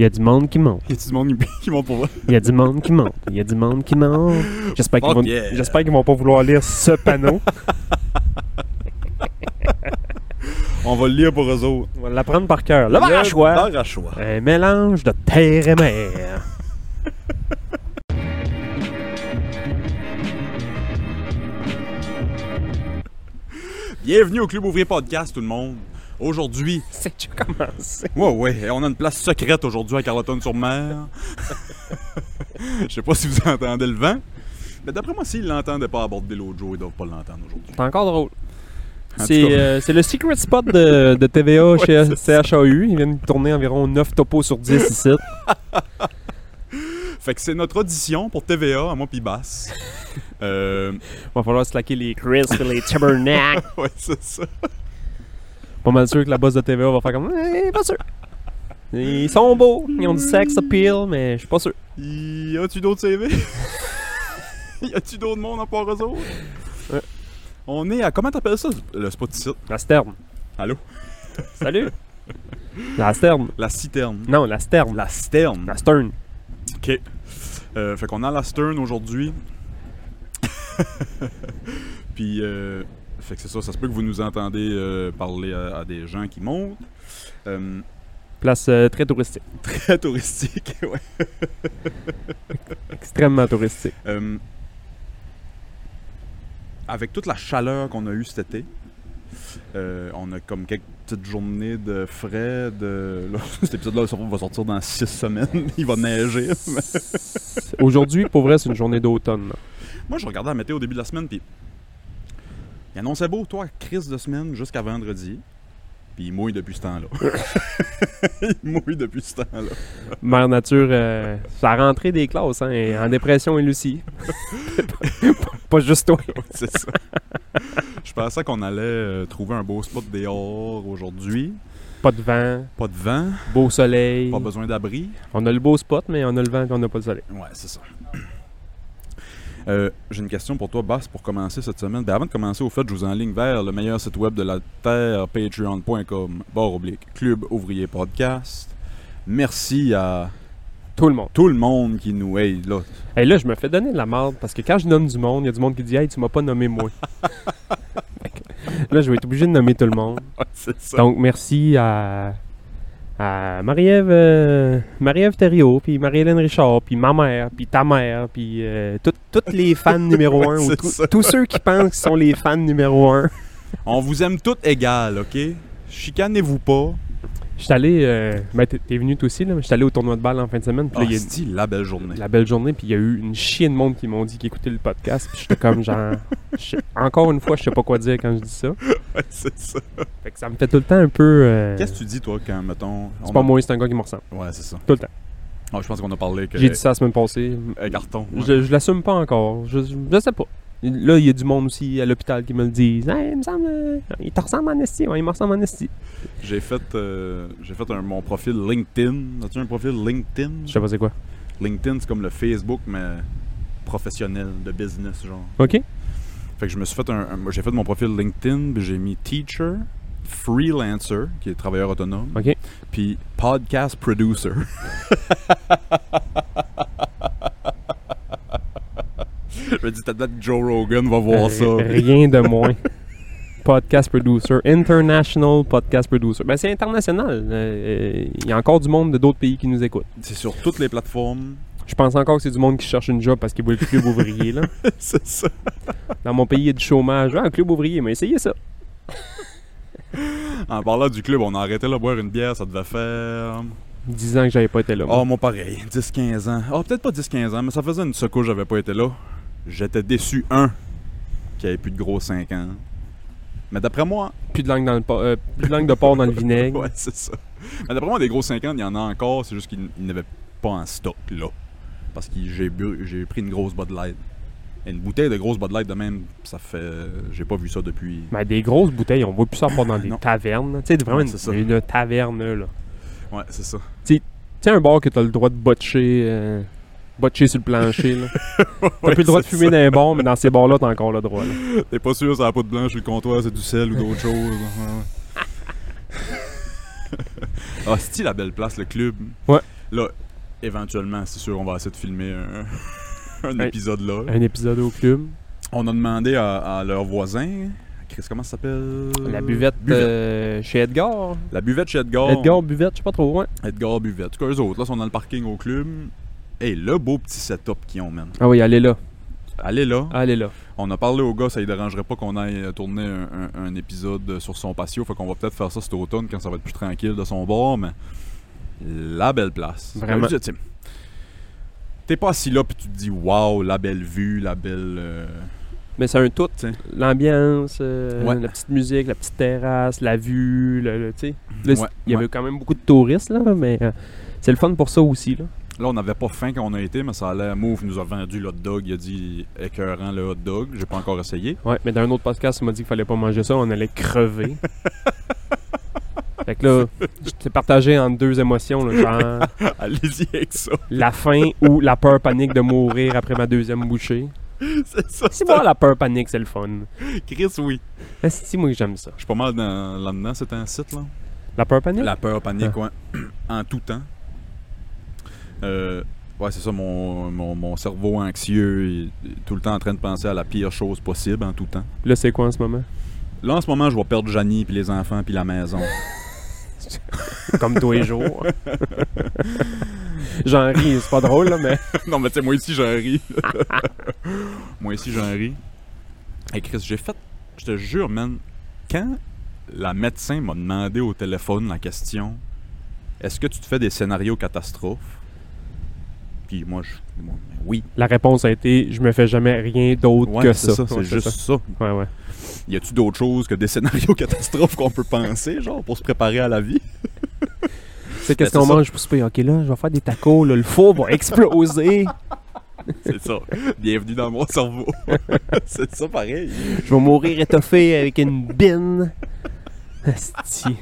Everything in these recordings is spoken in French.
Il y a du monde qui monte. Y a du monde qui monte pour vrai? Il y a du monde qui monte. Il y a du monde qui monte. J'espère qu'ils vont, yeah. j'espère qu'ils vont pas vouloir lire ce panneau. On va le lire pour eux autres. On va l'apprendre par cœur. Le bar à choix. bar à choix. Un mélange de terre et mer. Bienvenue au Club Ouvrier Podcast, tout le monde. Aujourd'hui, C'est que tu commencé. ouais, ouais, on a une place secrète aujourd'hui à Carleton-sur-Mer. Je sais pas si vous entendez le vent. Mais d'après moi, s'ils l'entendaient pas aborder l'autre jour, ils doivent pas l'entendre aujourd'hui. C'est encore drôle. C'est euh, c'est le secret spot de, de TVA chez CHAU. Ils viennent tourner environ 9 topos sur 10 ici. Fait que c'est notre audition pour TVA, à moi pis Bass. euh, Va falloir slacker les et les tabernacles. ouais, c'est ça. Pas mal sûr que la boss de TVA va faire comme. Eh, pas sûr. Ils sont beaux, ils ont du sex appeal, mais je suis pas sûr. Y a-tu d'autres CV? y a-tu d'autres monde à part eux autres? Ouais. On est à. Comment t'appelles ça, le spot ici? La sterne. Allô? Salut. La sterne. La citerne. Non, la sterne. La sterne. La stern. Ok. Euh, fait qu'on a la stern aujourd'hui. Puis, euh, fait que c'est ça, ça se peut que vous nous entendez euh, parler à, à des gens qui montent. Euh, Place euh, très touristique. très touristique, ouais. Extrêmement touristique. Avec toute la chaleur qu'on a eue cet été, on a comme quelques petites journées de frais. De... là, cet épisode-là va sortir dans six semaines. Il va neiger. Aujourd'hui, pour vrai, c'est une journée d'automne. Moi, je regardais la météo au début de la semaine, puis il annonçait beau, toi, crise de semaine jusqu'à vendredi. Puis il mouille depuis ce temps-là. il mouille depuis ce temps-là. Mère Nature, euh, ça a rentré des classes, hein, et en dépression, elle aussi. pas juste toi. C'est ça. je pensais qu'on allait euh, trouver un beau spot dehors aujourd'hui. Pas de vent, Pas de vent, beau soleil. pas besoin d'abri. On a le beau spot, mais on a le vent et on n'a pas le soleil. Ouais, c'est ça. Euh, J'ai une question pour toi, Bass, pour commencer cette semaine. Ben, avant de commencer, au fait, je vous enligne vers le meilleur site web de la Terre, patreon.com, barre oblique, Club Ouvrier Podcast. Merci à Tout le monde. tout le monde qui nous aide. Là. Et là, je me fais donner de la merde parce que quand je nomme du monde, il y a du monde qui dit Hey, tu m'as pas nommé moi. Là, je vais être obligé de nommer tout le monde. c'est ça. Donc, merci à, à Marie-Ève euh, Marie-Ève Thériault, puis Marie-Hélène Richard, puis ma mère, puis ta mère, puis euh, tout- toutes les fans numéro un, ou tous ceux qui pensent qu'ils sont les fans numéro un. On vous aime toutes égales, OK? Chicanez-vous pas. Je suis allé, euh, ben, t'es t'es venu toi aussi, là, mais je suis allé au tournoi de balle en fin de semaine, puis là, il y a c'est la belle journée. la belle journée, puis il y a eu une chienne de monde qui m'ont dit qu'ils écoutaient le podcast, puis j'étais comme genre, je encore une fois, je sais pas quoi dire quand je dis ça. Ouais, c'est ça. Fait que ça me fait tout le temps un peu. euh, Qu'est-ce que tu dis, toi, quand, mettons... c'est pas a- moi, c'est un gars qui me ressemble. Ouais, c'est ça. Tout le temps. Ah, je pense qu'on a parlé que... J'ai dit ça la semaine passée. Euh, carton. ouais. Je, je l'assume pas encore. Je, je sais pas. Là, il y a du monde aussi à l'hôpital qui me le disent. Hey, il me semble. euh, il te ressemble en esti. Ouais, il me ressemble en esti. J'ai fait, euh, j'ai fait un- mon profil LinkedIn. As-tu un profil LinkedIn? Je sais pas c'est quoi. LinkedIn, c'est comme le Facebook, mais professionnel, de business, genre. Ok. Fait que je me suis fait un. j'ai fait mon profil LinkedIn, puis j'ai mis teacher, freelancer, qui est travailleur autonome, Ok. puis podcast producer. je me dis, peut-être que Joe Rogan va voir ça. Rien de moins. Podcast producer. International podcast producer. Ben, c'est international. Euh, euh, Il y a encore du monde de d'autres pays qui nous écoutent. C'est sur toutes les plateformes. Je pense encore que c'est du monde qui cherche une job parce qu'il voit le club ouvrier. Là. c'est ça. Dans mon pays, il y a du chômage. Ah, un club ouvrier, mais essayez ça. En parlant du club, on a arrêté là boire une bière, ça devait faire. 10 ans que j'avais pas été là. moi. Oh, moi pareil, 10-15 ans. Oh, peut-être pas 10-15 ans, mais ça faisait une secousse, j'avais pas été là. J'étais déçu, un, qu'il n'y avait plus de gros 5 ans. Mais d'après moi, Plus de langue, dans le euh, plus de langue de porc dans le vinaigre. ouais, c'est ça. Mais d'après moi, des gros 50, il y en a encore, c'est juste qu'ils n'avaient pas en stock là. Parce que j'ai bu- j'ai pris une grosse Bud Light. Et une bouteille de grosse Bud Light de même, ça fait. J'ai pas vu ça depuis. Mais des grosses bouteilles, on voit plus ça pas dans des tavernes. Tu sais, vraiment Ouais, une, une taverne, là. Ouais, c'est ça. Tu sais, un bar que t'as le droit de botcher, euh, botcher sur le plancher, là. T'as Ouais, plus le droit de fumer dans les bars, mais dans ces bars-là, t'as encore le droit, là. ça. T'es pas sûr, c'est la poudre blanche sur le comptoir, c'est du sel ou d'autres choses. Ah, c'est la belle place, le club? Ouais. Là, éventuellement, c'est sûr, on va essayer de filmer un, épisode là. Un épisode au club. On a demandé à, à leurs voisins. Chris, comment ça s'appelle? La buvette, euh, chez Edgar. La buvette chez Edgar. Edgar Buvette, je sais pas trop, ouais. Edgar Buvette. En tout cas, eux autres, là, sont dans le parking au club. Et le beau petit setup qu'ils ont, man. Ah oui, allez là. Allez là. Allez là. On a parlé au gars, ça ne dérangerait pas qu'on aille tourner un, un- un épisode sur son patio. Fait qu'on va peut-être faire ça cet automne quand ça va être plus tranquille de son bord, mais la belle place. Vraiment. T'es pas assis là puis tu te dis waouh, la belle vue, la belle. euh, Mais c'est un tout. L'ambiance, euh, Ouais. la petite musique, la petite terrasse, la vue, le, le- tu sais. Ouais, il y ouais. avait quand même beaucoup de touristes, là, mais euh, c'est le fun pour ça aussi, là. Là, on n'avait pas faim quand on a été, mais ça allait. Move nous a vendu le hot dog. Il a dit écœurant le hot dog. J'ai pas encore essayé. Ouais, mais dans un autre podcast, il m'a dit qu'il fallait pas manger ça, on allait crever. fait que là, j'étais partagé en deux émotions, là, genre Allez-y avec ça. la faim ou la peur panique de mourir après ma deuxième bouchée. C'est ça. Si moi, la peur panique, c'est le fun. Chris, oui. Si, moi, j'aime ça. Je suis pas mal dans- là-dedans, c'est un site, là. La peur panique? La peur, panique, ouais. en tout temps. Euh, ouais, c'est ça, mon, mon, mon cerveau anxieux est tout le temps en train de penser à la pire chose possible en tout temps. Là, c'est quoi en ce moment? Là, en ce moment, je vais perdre Janie, puis les enfants, puis la maison. Comme tous les jours. J'en ris, c'est pas drôle, là, mais... non, mais tu sais, moi ici, j'en ris. moi ici, j'en ris. Hey, Chris, j'ai fait... Je te jure, man, quand la médecin m'a demandé au téléphone la question « Est-ce que tu te fais des scénarios catastrophes? » Puis moi, je... bon, ben oui. La réponse a été « Je me fais jamais rien d'autre Ouais, que ça. Ouais, c'est juste ça. Ouais, ouais. Y a-tu d'autres choses que des scénarios catastrophes qu'on peut penser, genre, pour se préparer à la vie? C'est qu'est-ce Ben, qu'on mange pour souper? Ok, là, je vais faire des tacos, là, le four va exploser. C'est ça. Bienvenue dans mon cerveau. c'est ça pareil. Je vais mourir étoffé avec une bine. Asti.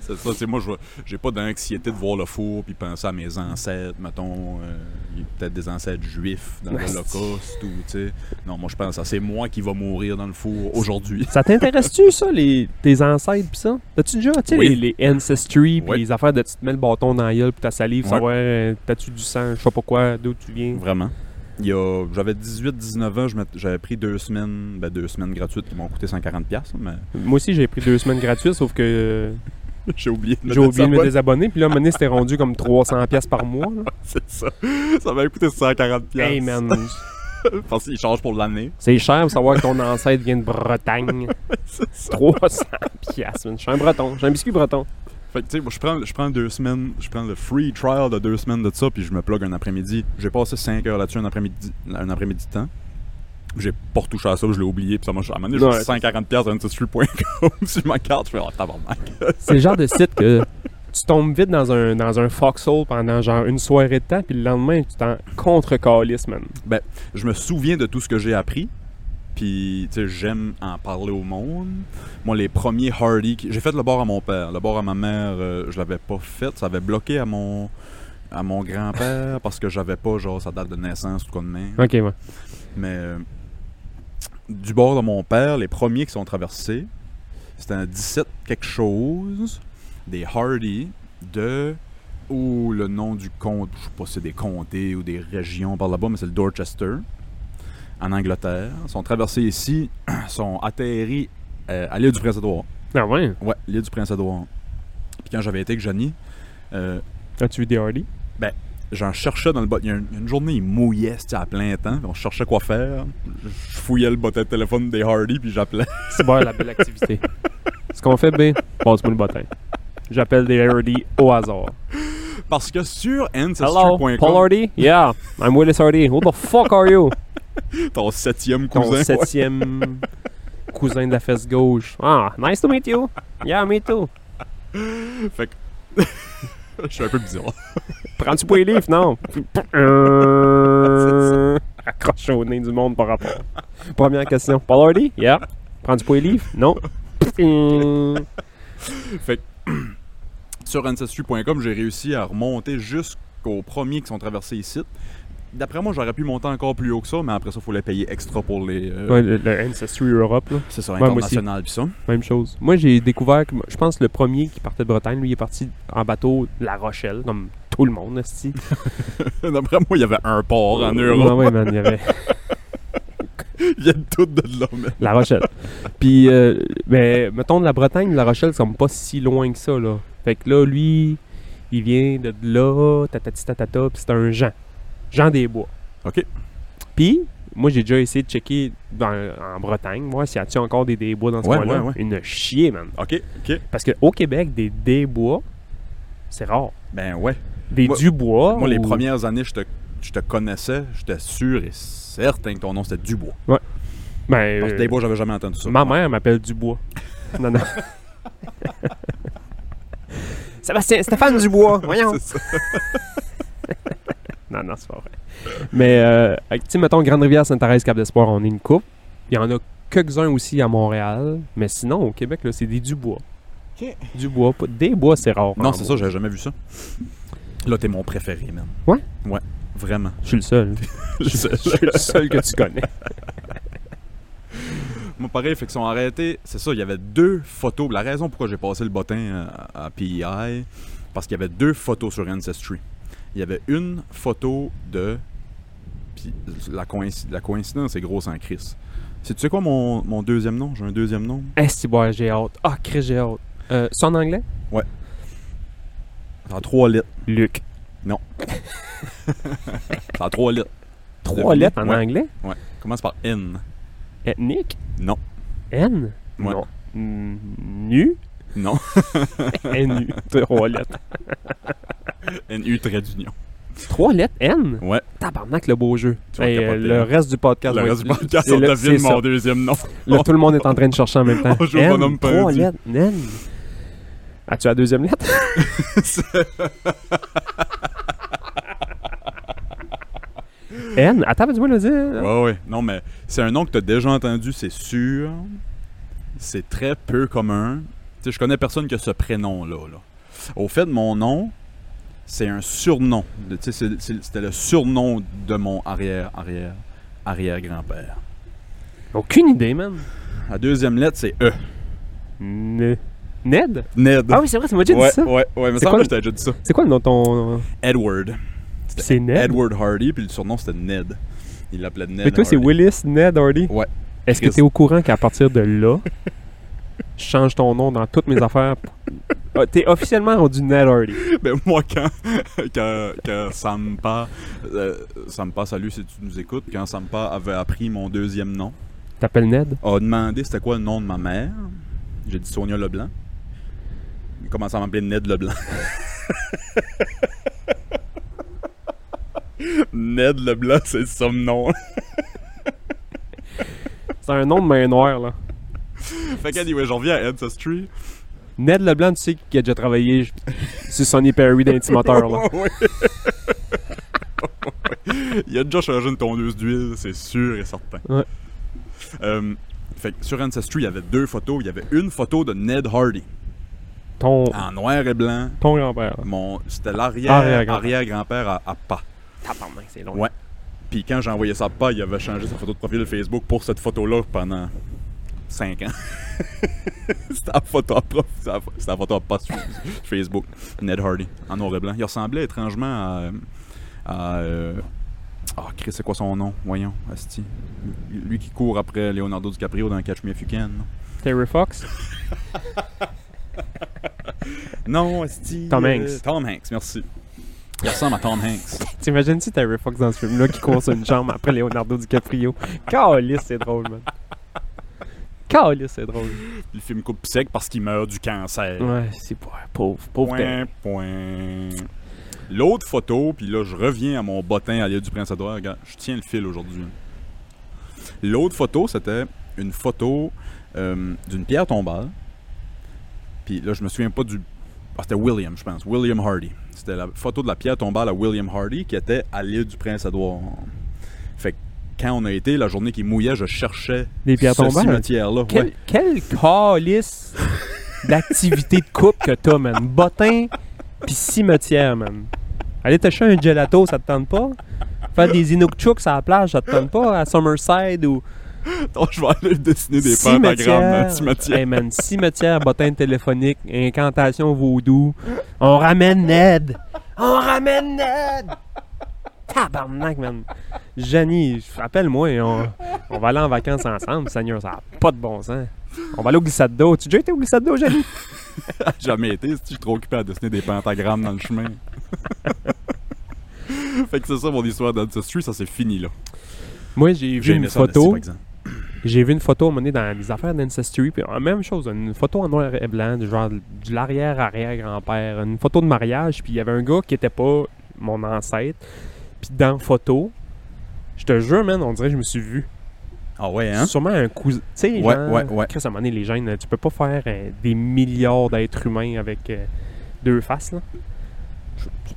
C'est ça, c'est moi, j'ai pas d'anxiété de voir le four puis penser à mes ancêtres, mettons, euh, il y a peut-être des ancêtres juifs dans l'Holocauste ou, tu sais. Non, moi, je pense à c'est moi qui va mourir dans le four aujourd'hui. Ça t'intéresse-tu, ça, les, tes ancêtres pis ça? T'as-tu déjà, tu sais, Oui. les, les ancestry pis Oui. les affaires de tu te mets le bâton dans la gueule pis ta salive, Ouais. savoir, euh, t'as-tu du sang, je sais pas quoi, d'où tu viens? Vraiment. Il y a, j'avais 18-19 ans, j'avais pris deux semaines, ben deux semaines gratuites qui m'ont coûté 140$, piastres, mais Moi aussi, j'ai pris deux semaines gratuites, sauf que euh, j'ai oublié de me j'ai oublié de me désabonner. Puis là, donné, c'était rendu comme 300$ piastres par mois. là. C'est ça. Ça m'a coûté 140$. Hey man, Parce qu'il change pour l'année. c'est cher de savoir que ton ancêtre vient de Bretagne. C'est ça. 300$, piastres, man. Je suis un breton, je suis un biscuit breton. Fait que, tu sais, moi, je prends, je prends deux semaines, je prends le free trial de deux semaines de ça, puis je me plug un après-midi. J'ai passé 5 heures là-dessus un après-midi, un après-midi de temps. J'ai pas retouché à ça, je l'ai oublié, puis ça m'a donné, j'ai Ouais, mis 140$ piastres à ancestry.com sur ma carte, je fais, oh, tabarnak. C'est le genre de site que tu tombes vite dans un, dans un foxhole pendant genre une soirée de temps, puis le lendemain, tu t'en contre-calisses, man. je me souviens de tout ce que j'ai appris, puis, tu sais, j'aime en parler au monde. Moi, les premiers Hardy, j'ai fait le bord à mon père. Le bord à ma mère, euh, je l'avais pas fait. Ça avait bloqué à mon, à mon grand-père parce que j'avais pas, genre, sa date de naissance ou quoi de même. Ok, ouais. Mais euh, du bord de mon père, les premiers qui sont traversés, c'était un 17 quelque chose, des Hardy de ou le nom du comte, je sais pas si c'est des comtés ou des régions par là-bas, mais c'est le Dorchester, en Angleterre. Ils sont traversés ici, sont atterris euh, à l'île du Prince-Édouard. Ah ouais? Ouais, l'île du Prince-Édouard. Puis quand j'avais été avec Johnny, euh, As-tu vu des Hardy? J'en cherchais dans le bas. Il y a une, une journée, il mouillait, c'était à plein temps. On cherchait quoi faire. Je fouillais le bottin de téléphone des Hardy, puis j'appelais. C'est bon, la belle activité. Ce qu'on fait, B, passe-moi le bottin. J'appelle des Hardy au hasard. Parce que sur Hello, Ancestry.com, Paul Hardy? Yeah, I'm Willis Hardy. Who the fuck are you? ton septième Ton cousin. septième cousin de la fesse gauche. Ah, nice to meet you. Yeah, me too. Fait que. Je suis un peu bizarre. Prends-tu pas les livres? Non. Euh, Accroche au nez du monde par rapport. Première question. Paul Hardy? Yeah. Prends-tu pas les livres? Non. Fait que. sur Ancestry.com, j'ai réussi à remonter jusqu'aux premiers qui sont traversés ici. D'après moi, j'aurais pu monter encore plus haut que ça, mais après ça, il fallait payer extra pour les. euh, Ouais, le, le Ancestry Europe, là. C'est ça, international pis ça. Même chose. Moi, j'ai découvert que, je pense, le premier qui partait de Bretagne, lui, il est parti en bateau de La Rochelle, comme tout le monde, esti. D'après moi, il y avait un port en Europe. Ouais, ouais, man, il y avait Ils viennent tous de là, mais. La Rochelle. Puis, euh, ben, mettons, de la Bretagne, La Rochelle, c'est pas si loin que ça, là. Fait que là, lui, il vient de là, tatati tatata, puis c'est un Jean. Jean des Bois. Ok. Puis, moi, j'ai déjà essayé de checker dans- en Bretagne, voir s'il y a encore des débois dans ce Ouais, coin-là. ouais, ouais. Une chier, man. Ok, ok. Parce qu'au Québec, des débois, c'est rare. Ben ouais. Des Moi- Dubois. Moi, les premières années, je te, je te connaissais, j'étais sûr et certain que ton nom c'était Dubois. Ben, Parce que euh, des bois, j'avais jamais entendu ça. Ma mère m'appelle Dubois. non, non. Sébastien, Stéphane Dubois, voyons. C'est ça. Non, non, c'est pas vrai. Mais, euh, tu sais, mettons, Grande-Rivière, Sainte-Thérèse, Cap-d'Espoir, on est une coupe. Il y en a quelques-uns aussi à Montréal. Mais sinon, au Québec, là, c'est des Dubois. Dubois. pas- Des bois, c'est rare. Non, c'est ça, j'avais jamais vu ça. Là, t'es mon préféré, man. Ouais? Ouais, vraiment. Je suis le seul. Je suis le seul que tu connais. Moi, pareil, fait qu'ils sont arrêtés. C'est ça, il y avait deux photos. La raison pourquoi j'ai passé le bottin euh, à, à PEI, parce qu'il y avait deux photos sur Ancestry. Il y avait une photo de. Puis la, coïnci- la coïncidence est grosse en crise. C'est tu sais quoi mon, mon deuxième nom? J'ai un deuxième nom? Esti, boy, j'ai hâte. Ah, Chris, j'ai hâte. Euh, c'est en anglais? A trois lettres. Luc. Ça a trois lettres. Trois Devinez? lettres en Ouais. anglais? Ouais. Commence par N. Ethnique? Non. N? Ouais. Non. Mm, Nu? Non. N-U. Trois lettres. N-U trait d'union. Trois lettres? N? Ouais. Tabarnak, le beau jeu. Hey, euh, le reste du podcast Le va reste du podcast, c'est on devine c'est mon ça. deuxième nom. Là, tout le monde est en train de chercher en même temps. On joue N, bonhomme trois pendu. lettres. N? As-tu la deuxième lettre? N? Attends, dis-moi le dire. Ouais, ouais. Non, mais c'est un nom que tu as déjà entendu, c'est sûr. C'est très peu commun. Tu sais, je connais personne qui a ce prénom-là. là. Au fait, mon nom, c'est un surnom. Tu sais, C'était le surnom de mon arrière, arrière, arrière-grand-père. Aucune idée, man. La deuxième lettre, c'est E. Ne- Ned? Ned. Ah oui, c'est vrai, tu m'as déjà ouais, dit ça. ouais, ouais, mais C'est ça, quoi je t'avais déjà dit ça. C'est quoi le nom de ton. Edward. C'est Ned? Edward Hardy, puis le surnom, c'était Ned. Il l'appelait Ned. Mais toi, c'est. Willis Ned Hardy? Ouais. Est-ce que tu es au courant qu'à partir de là, je change ton nom dans toutes mes affaires? Ah, T'es officiellement rendu Ned Hardy. Ben moi, quand, quand, quand Sampa, euh, Sampa, salut si tu nous écoutes, quand Sampa avait appris mon deuxième nom, T'appelles Ned? a demandé c'était quoi le nom de ma mère. J'ai dit Sonia Leblanc. Il commence à m'appeler Ned Leblanc. Ned Leblanc, c'est le somme-nom. C'est un nom de main noire, là. fait qu'anyway, j'en reviens à Ancestry. Ned Leblanc, tu sais qu'il a déjà travaillé sur Sonny Perry d'Intimateur, là. Il a déjà changé une tondeuse d'huile, c'est sûr et certain. Ouais. Euh, fait que sur Ancestry, il y avait deux photos. Il y avait une photo de Ned Hardy Ton, en noir et blanc. ton grand-père. Mon, c'était l'arrière Arrière-grand-père. arrière-grand-père à, à pas. C'est long. Ouais. Puis quand j'ai envoyé ça à pas, il avait changé sa photo de profil Facebook pour cette photo-là pendant 5 ans. c'était la photo à prof, c'était la, photo à pas sur Facebook. Ned Hardy, en noir et blanc. Il ressemblait étrangement à. à euh, ah, Chris, c'est quoi son nom? Voyons, Asti. Lui qui court après Leonardo DiCaprio dans Catch Me If You Can. Terry Fox? Non, Asti. Tom euh, Hanks. Tom Hanks, merci. Il ressemble à Tom Hanks. T'imagines-tu Terry Fox dans ce film-là qui court sur une jambe après Leonardo DiCaprio? Calice, c'est drôle, man. Calice, c'est drôle. Le film coupe sec parce qu'il meurt du cancer. Ouais, c'est pas pauvre, pauvre. Point, point. L'autre photo, puis là, je reviens à mon bottin à l'île du Prince-Édouard. Regarde, je tiens le fil aujourd'hui. L'autre photo, c'était une photo euh, d'une pierre tombale. Puis là, je me souviens pas du. Ah, c'était William, je pense. William Hardy. C'était la photo de la pierre tombale à William Hardy qui était à l'île du Prince-Édouard. Fait que quand on a été, la journée qui mouillait, je cherchais Des pierres ce tombales? cimetière-là. Quel, Ouais. quel calice d'activité de coupe que t'as, man. Bottin pis cimetière, man. Aller t'acheter un gelato, ça te tente pas? Faire des Inukchuks à la plage, ça te tente pas? À Summerside ou Donc, je vais aller dessiner des pentagrammes. Cimetière. Hey man, cimetière, bottin téléphonique, incantation vaudou. On ramène Ned! On ramène Ned! Tabarnak, man. Jenny, rappelle-moi, on, on va aller en vacances ensemble, Seigneur, ça n'a pas de bon sens. On va aller au glissade d'eau. Tu as déjà été au glissade d'eau, Jenny? Jamais été, si je suis trop occupé à dessiner des pentagrammes dans le chemin. fait que c'est ça mon histoire d'Ancestry, ça c'est fini là. Moi, j'ai vu une photo. J'ai vu une photo donné dans les affaires d'Ancestry, puis euh, même chose, une photo en noir et blanc, du genre de l'arrière-arrière-grand-père, une photo de mariage, puis il y avait un gars qui était pas mon ancêtre, puis dans photo, je te jure, man, on dirait que je me suis vu. Ah ouais, hein? Sûrement un cousin. Tu sais, Ouais, genre, ouais, ouais. Chris, à un moment donné, les gènes, tu peux pas faire euh, des milliards d'êtres humains avec euh, deux faces, là.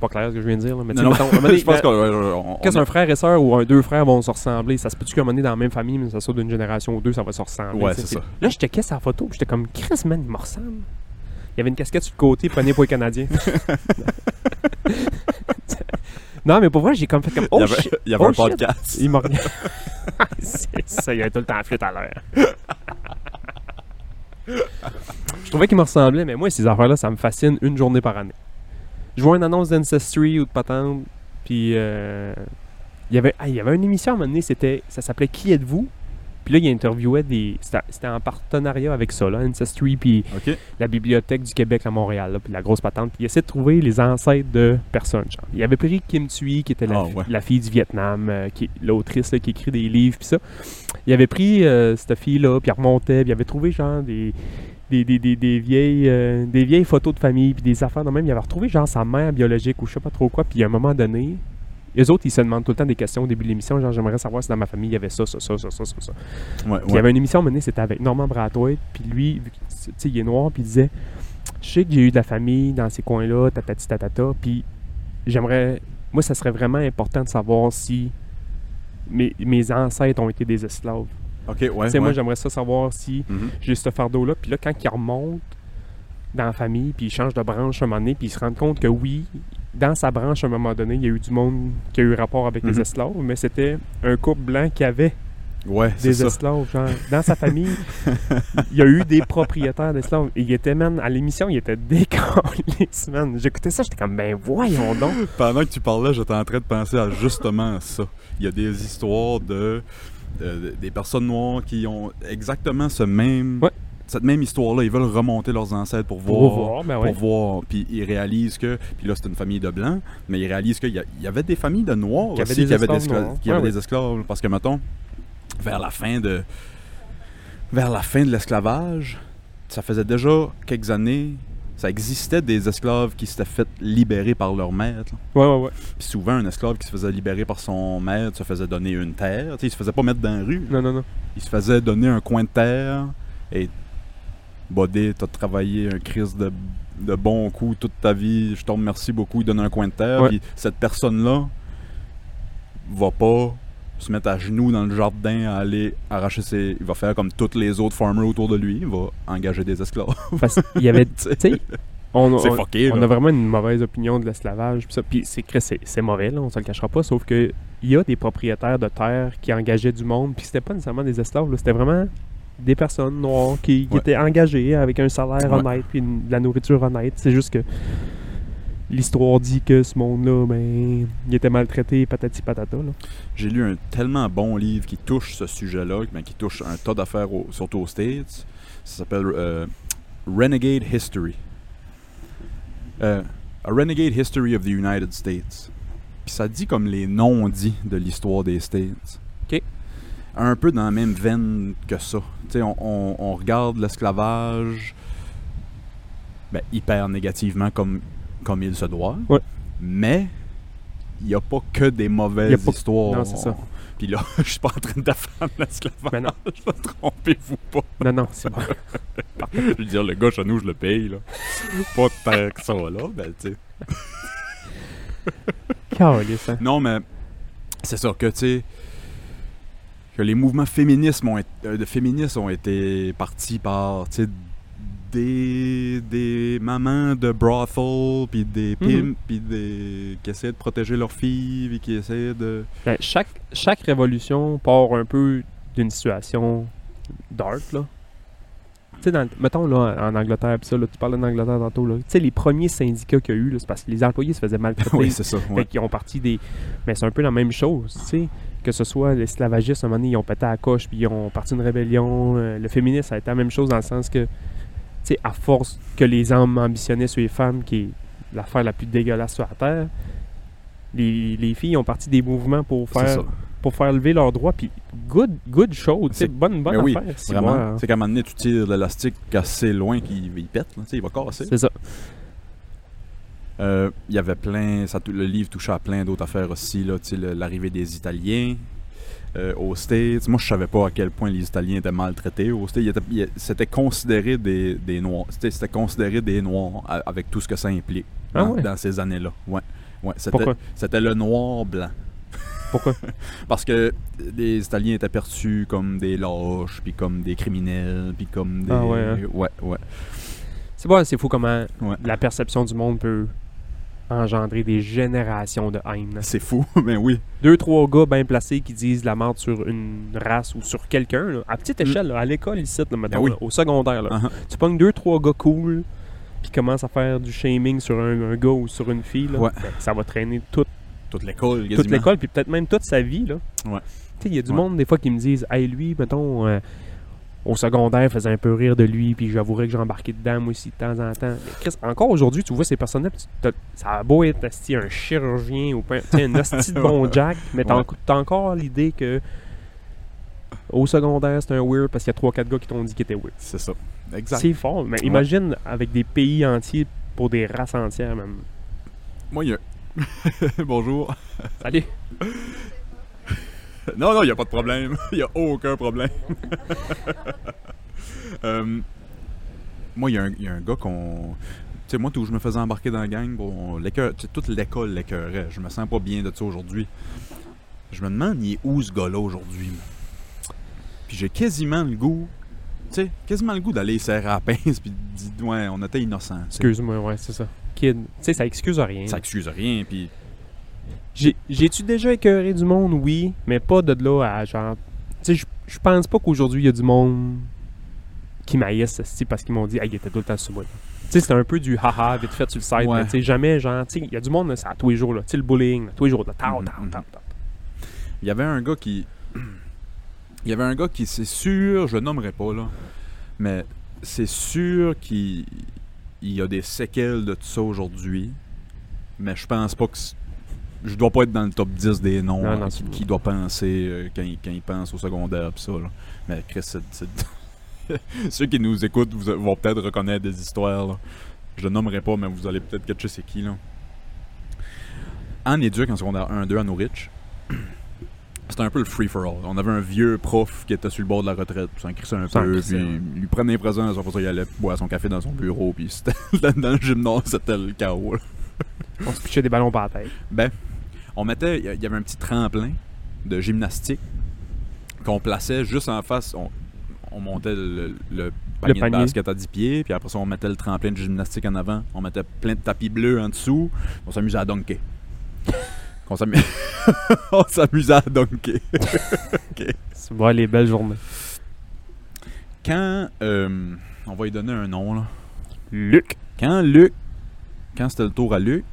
C'est pas clair ce que je viens de dire, là, mais Non, non, mettons, donné, je pense quand- qu'on. quand un frère et sœur ou un deux frères vont se ressembler, ça se peut-tu qu'à un moment donné, dans la même famille, mais ça soit d'une génération ou deux, ça va se ressembler. Ouais, c'est ça. Là, je checkais sa photo, j'étais comme, Chris, man, il me ressemble. Il y avait une casquette sur le côté, prenez pour les Canadiens. non, mais pour vrai, j'ai comme fait comme, Il oh y avait, shit. il y avait Oh un shit. podcast. Il m'a regardé. c'est ça, il y avait tout le temps flûte à l'heure. je trouvais qu'il me ressemblait, mais moi, ces affaires-là, ça me fascine une journée par année. Je vois une annonce d'Ancestry ou de patente, puis euh, il y avait ah, il y avait une émission à un moment donné, c'était, ça s'appelait Qui êtes-vous? Puis là, il interviewait des... C'était en partenariat avec ça, là, Ancestry, puis la Bibliothèque du Québec à Montréal, là, puis la grosse patente. Puis il essaie de trouver les ancêtres de personnes. Genre. Il avait pris Kim Thuy, qui était la, Ah, ouais. la fille du Vietnam, euh, qui l'autrice là, qui écrit des livres, puis ça. Il avait pris euh, cette fille-là, puis il remontait, puis il avait trouvé genre des, des, des, des, des vieilles, euh, des vieilles photos de famille, puis des affaires de même. Il avait retrouvé genre sa mère biologique ou je sais pas trop quoi, puis à un moment donné, les autres, ils se demandent tout le temps des questions au début de l'émission, genre j'aimerais savoir si dans ma famille il y avait ça, ça, ça, ça, ça, ça, ça. Ouais, Puis il y avait une émission menée, c'était avec Norman Brathwaite, puis lui, tu sais, il est noir, puis il disait Je sais que j'ai eu de la famille dans ces coins-là, tatati tatata, puis j'aimerais. Moi, ça serait vraiment important de savoir si mes, mes ancêtres ont été des esclaves. Ok, ouais. tu sais, moi, j'aimerais ça savoir si Mhm. j'ai ce fardeau-là, puis là, quand il remonte dans la famille, puis il change de branche à un moment donné, puis il se rend compte que oui, dans sa branche, à un moment donné, il y a eu du monde qui a eu rapport avec Mhm. les esclaves, mais c'était un couple blanc qui avait Ouais, des esclaves. Genre, dans sa famille, il y a eu des propriétaires d'esclaves. Il était, man, à l'émission, il était décollé, man. J'écoutais ça, j'étais comme, ben voyons donc. Pendant que tu parlais, j'étais en train de penser à justement ça. Il y a des histoires de euh, des personnes noires qui ont exactement ce même Ouais. cette même histoire-là. Ils veulent remonter leurs ancêtres pour voir. Pour voir, ben pour voir. Puis ils réalisent que. Puis là, c'est une famille de blancs, mais ils réalisent qu'il y, y avait des familles de noirs Qu'il y avait aussi des qui avaient, des, esclaves qui avaient des esclaves. Parce que, mettons, vers la fin de. Vers la fin de l'esclavage, ça faisait déjà quelques années. Ça existait des esclaves qui s'étaient fait libérer par leur maître. là. Ouais, ouais, ouais. Puis souvent, un esclave qui se faisait libérer par son maître se faisait donner une terre. Tu sais, il se faisait pas mettre dans la rue. Non, non, non. Il se faisait donner un coin de terre et Bodé, t'as travaillé un crise de, de bon coup toute ta vie, je te remercie beaucoup, il donne un coin de terre. Puis cette personne-là va pas se mettre à genoux dans le jardin à aller arracher ses. Il va faire comme tous les autres farmers autour de lui, il va engager des esclaves. Parce qu'il y avait, tu sais, on, C'est on- fucké, on a vraiment une mauvaise opinion de l'esclavage. Puis ça. Puis c'est que c'est c'est mauvais, là, on se le cachera pas. Sauf que il y a des propriétaires de terre qui engageaient du monde. Puis c'était pas nécessairement des esclaves, c'était vraiment des personnes noires qui, qui Ouais. étaient engagées avec un salaire Ouais. honnête puis une- de la nourriture honnête. C'est juste que l'histoire dit que ce monde-là, ben, il était maltraité, patati patata. J'ai lu un tellement bon livre qui touche ce sujet-là, mais qui touche un tas d'affaires, au- surtout aux States. Ça s'appelle euh, Renegade History. Euh, A Renegade History of the United States. Puis ça dit comme les non-dits de l'histoire des States. Ok. Un peu dans la même veine que ça. Tu sais, on, on- on regarde l'esclavage ben, hyper négativement comme, comme il se doit. Ouais. Mais il n'y a pas que des mauvaises pas- histoires. non, c'est ça. Puis là, je suis pas en train de défendre l'esclavage. Ben non. Trompez-vous pas. Non, non, c'est bon. Je veux dire, le gars chez nous, je le paye, là. pas tant que ça, là. Ben, tu sais. Hein. Non, mais c'est ça que, tu sais, que les mouvements féministes ont, été- euh, de féministes ont été partis par, tu sais, des, des mamans de brothel, puis des Mhm. pimps, puis des qui essaient de protéger leurs filles, puis qui essaient de... Ben, chaque, chaque révolution part un peu d'une situation dark, là. Tu sais, mettons, là, en Angleterre, pis ça, là, tu parlais d'Angleterre tantôt, là. Tu sais, les premiers syndicats qu'il y a eu, c'est parce que les employés se faisaient maltraiter. oui, c'est ça. Fait qu'ils ont parti des. Mais c'est un peu la même chose, tu sais. Que ce soit l'esclavagisme, à un moment donné, ils ont pété à la coche, puis ils ont parti une rébellion. Euh, le féminisme, ça a été la même chose dans le sens que, sais, à force que les hommes ambitionnaient sur les femmes, qui est l'affaire la plus dégueulasse sur la Terre, les, les filles ont parti des mouvements pour faire, pour faire lever leurs droits, puis good, good show, C'est- bonne, bonne oui, affaire. si Vraiment. moi, hein. C'est qu'à un moment donné, tu tires l'élastique assez loin qu'il il pète, là, il va casser. C'est ça. Euh, Il y avait plein, ça, le livre touchait à plein d'autres affaires aussi, l'arrivée des Italiens euh, aux States. Moi, je savais pas à quel point les Italiens étaient maltraités aux States. C'était considéré des, des Noirs. C'était considéré des Noirs avec tout ce que ça implique Ah dans, ouais? dans ces années-là. Ouais. Ouais, c'était- Pourquoi? C'était le noir blanc. Pourquoi? Parce que les Italiens étaient perçus comme des lâches, puis comme des criminels, puis comme des... Ah ouais, hein? ouais, ouais. C'est bon, c'est fou comment Ouais. la perception du monde peut engendrer des générations de haine. C'est fou, mais oui. deux, trois gars bien placés qui disent la merde sur une race ou sur quelqu'un, à petite échelle, là, à l'école ici, là, mettons, Ben oui. là, au secondaire. là. Uh-huh. Tu pognes deux, trois gars cool, puis commencent à faire du shaming sur un, un gars ou sur une fille, là, Ouais. ben, ça va traîner toute, Toute l'école, toute l'école, puis peut-être même toute sa vie. là. Ouais. Tu sais, il y a du Ouais. monde, des fois, qui me disent « Hey, lui, mettons, euh, au secondaire, faisait un peu rire de lui, puis j'avouerais que j'embarquais dedans, moi aussi, de temps en temps. » Mais Chris, encore aujourd'hui, tu vois ces personnes-là, ça a beau être un chirurgien ou un esti de bon Jack, mais t'as Ouais. encore l'idée que au secondaire, c'est un weird parce qu'il y a 3-4 gars qui t'ont dit qu'il était weird. C'est ça. Exact. C'est fort, mais Ouais. imagine avec des pays entiers pour des races entières, même. A... Bonjour. Salut! Non, non, il n'y a pas de problème. Il n'y a aucun problème. Euh, moi, il y, a un- il y a un gars qu'on... Tu sais, moi, tout, je me faisais embarquer dans la gang, bon, toute l'école l'écœurait. Je me sens pas bien de ça aujourd'hui. Je me demande, il est où ce gars-là aujourd'hui? Puis j'ai quasiment le goût... Tu sais, quasiment le goût d'aller serrer à la pince puis de dire, ouais, on était sais. Excuse-moi, ouais, c'est ça. Kid. Tu sais, ça excuse rien. Ça excuse rien, puis... J'ai- J'ai-tu déjà écœuré du monde? Oui, mais pas de là à genre. Tu sais, je- pense pas qu'aujourd'hui il y a du monde qui m'haïssent parce qu'ils m'ont dit, hey, il était tout le temps sous moi. Tu sais, c'était un peu du haha, vite fait sur le Ouais. mais tu sais, jamais, genre, tu sais, il y a du monde, c'est à tous les jours, là. Tu sais, le bullying, là, tous les jours, là, tao, Mhm, tao, tao, tao. Il y avait un gars qui. Il y avait un gars qui, c'est sûr, je le nommerai pas là, mais c'est sûr qu'il il y a des séquelles de tout ça aujourd'hui. Mais je pense pas que. Je dois pas être dans le top 10 des noms Non, qui, doit penser euh, quand, il, quand il pense au secondaire pis ça. Là. Mais Chris, c'est. Ceux qui nous écoutent vous, vont peut-être reconnaître des histoires. Là. Je le nommerai pas, mais vous allez peut-être catcher c'est qui. Là. En éduc, en secondaire 1-2 à Norwich, c'était un peu le free-for-all. On avait un vieux prof qui était sur le bord de la retraite, puis s'en crissait un peu, puis il lui prenait les présents, ça, il allait boire son café dans son bureau, puis c'était dans le gymnase, c'était le chaos. là. On se pitchait des ballons par la tête. Ben, on mettait, il y avait un petit tremplin de gymnastique qu'on plaçait juste en face. On, on montait le, le panier de panier. basket à 10 pieds, puis après ça, on mettait le tremplin de gymnastique en avant. On mettait plein de tapis bleus en dessous. On s'amusait à dunker. On s'amu- on s'amusait à dunker. C'est voir les belles journées. Quand, euh, on va lui donner un nom, là. Luc! Quand Luc, quand c'était le tour à Luc,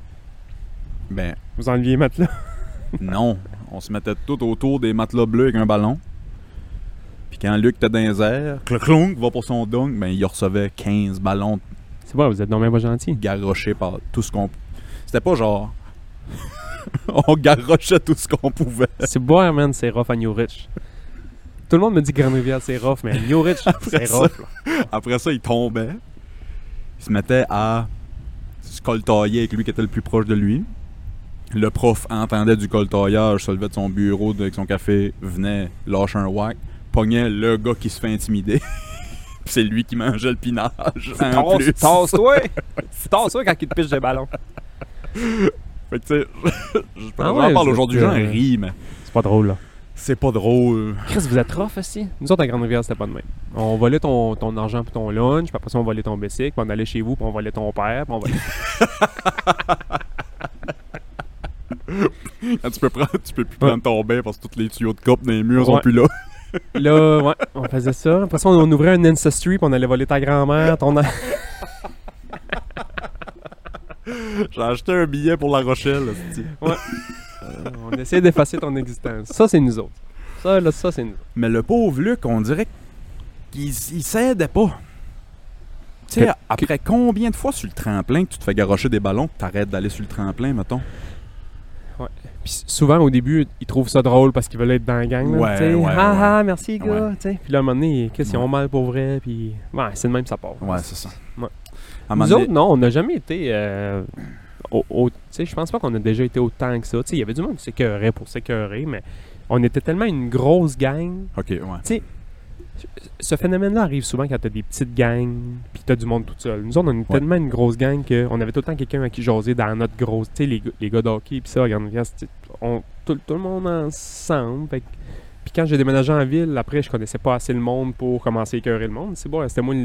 ben, Vous enleviez matelas? Non, on se mettait tout autour des matelas bleus avec un ballon. Puis quand Luc était dans les airs, clonk, va pour son dunk, ben il recevait 15 ballons C'est bon, vous êtes non même pas gentil. garochés par tout ce qu'on. C'était pas genre. on garochait tout ce qu'on pouvait. C'est boire, man, c'est rough à New Rich. Tout le monde me dit que Grande Rivière c'est rough, mais New Rich, c'est ça. rough. là. Après ça, il tombait. Il se mettait à se coltailler avec lui qui était le plus proche de lui. Le prof entendait du coltaillage, se levait de son bureau avec son café, venait, lâche un whack, pognait le gars qui se fait intimider. Puis c'est lui qui mangeait le pinage. Tasse-toi! Tasse-toi quand il te piche des ballons. Fait que tu sais, je Ah ouais, parle aujourd'hui, j'en euh, ris, mais C'est pas drôle, là. C'est pas drôle. Chris, vous êtes rough aussi. Nous autres, à Grande-Rivière, c'était pas de même. On volait ton, ton argent pour ton lunch, puis après ça, on volait ton bicycle, puis on allait chez vous, puis on volait ton père, puis on volait... Quand tu peux, prendre, tu peux plus prendre ton bain parce que tous les tuyaux de coupe dans les murs sont Ouais. plus là. Là, ouais, on faisait ça. Après ça, on ouvrait un Ancestry, puis on allait voler ta grand-mère, ton... J'ai acheté un billet pour La Rochelle. esti. on essayait d'effacer ton existence. Ça, c'est nous autres. Ça, là, ça, c'est nous. Mais le pauvre Luc, on dirait qu'il il s'aidait pas. Tu sais, Que- après combien de fois sur le tremplin que tu te fais garocher des ballons que t'arrêtes d'aller sur le tremplin, mettons? Puis souvent, au début, ils trouvent ça drôle parce qu'ils veulent être dans la gang. là, Ouais, ah, ah, merci, gars. Ouais. Puis là, à un moment donné, qu'est-ce qu'ils ont mal pour vrai. Puis, ouais, c'est de même, ça part. Ouais, c'est ça. Ouais. À un Nous donné- autres, non, on n'a jamais été. Euh, au, au- tu sais, je pense pas qu'on a déjà été autant que ça. Tu sais, il y avait du monde qui s'écœurait pour s'écœurer, mais on était tellement une grosse gang. Ok, ouais. Ce phénomène-là arrive souvent quand t'as des petites gangs, puis t'as du monde tout seul. Nous autres, on Ouais. tellement une grosse gang qu'on avait tout le temps quelqu'un à qui jaser dans notre grosse. Tu sais, les, gars- les gars d'hockey, puis ça, regarde, on, tout, tout le monde ensemble. Fait puis quand j'ai déménagé en ville, après, je connaissais pas assez le monde pour commencer à écœurer le monde. C'est bon, c'était moi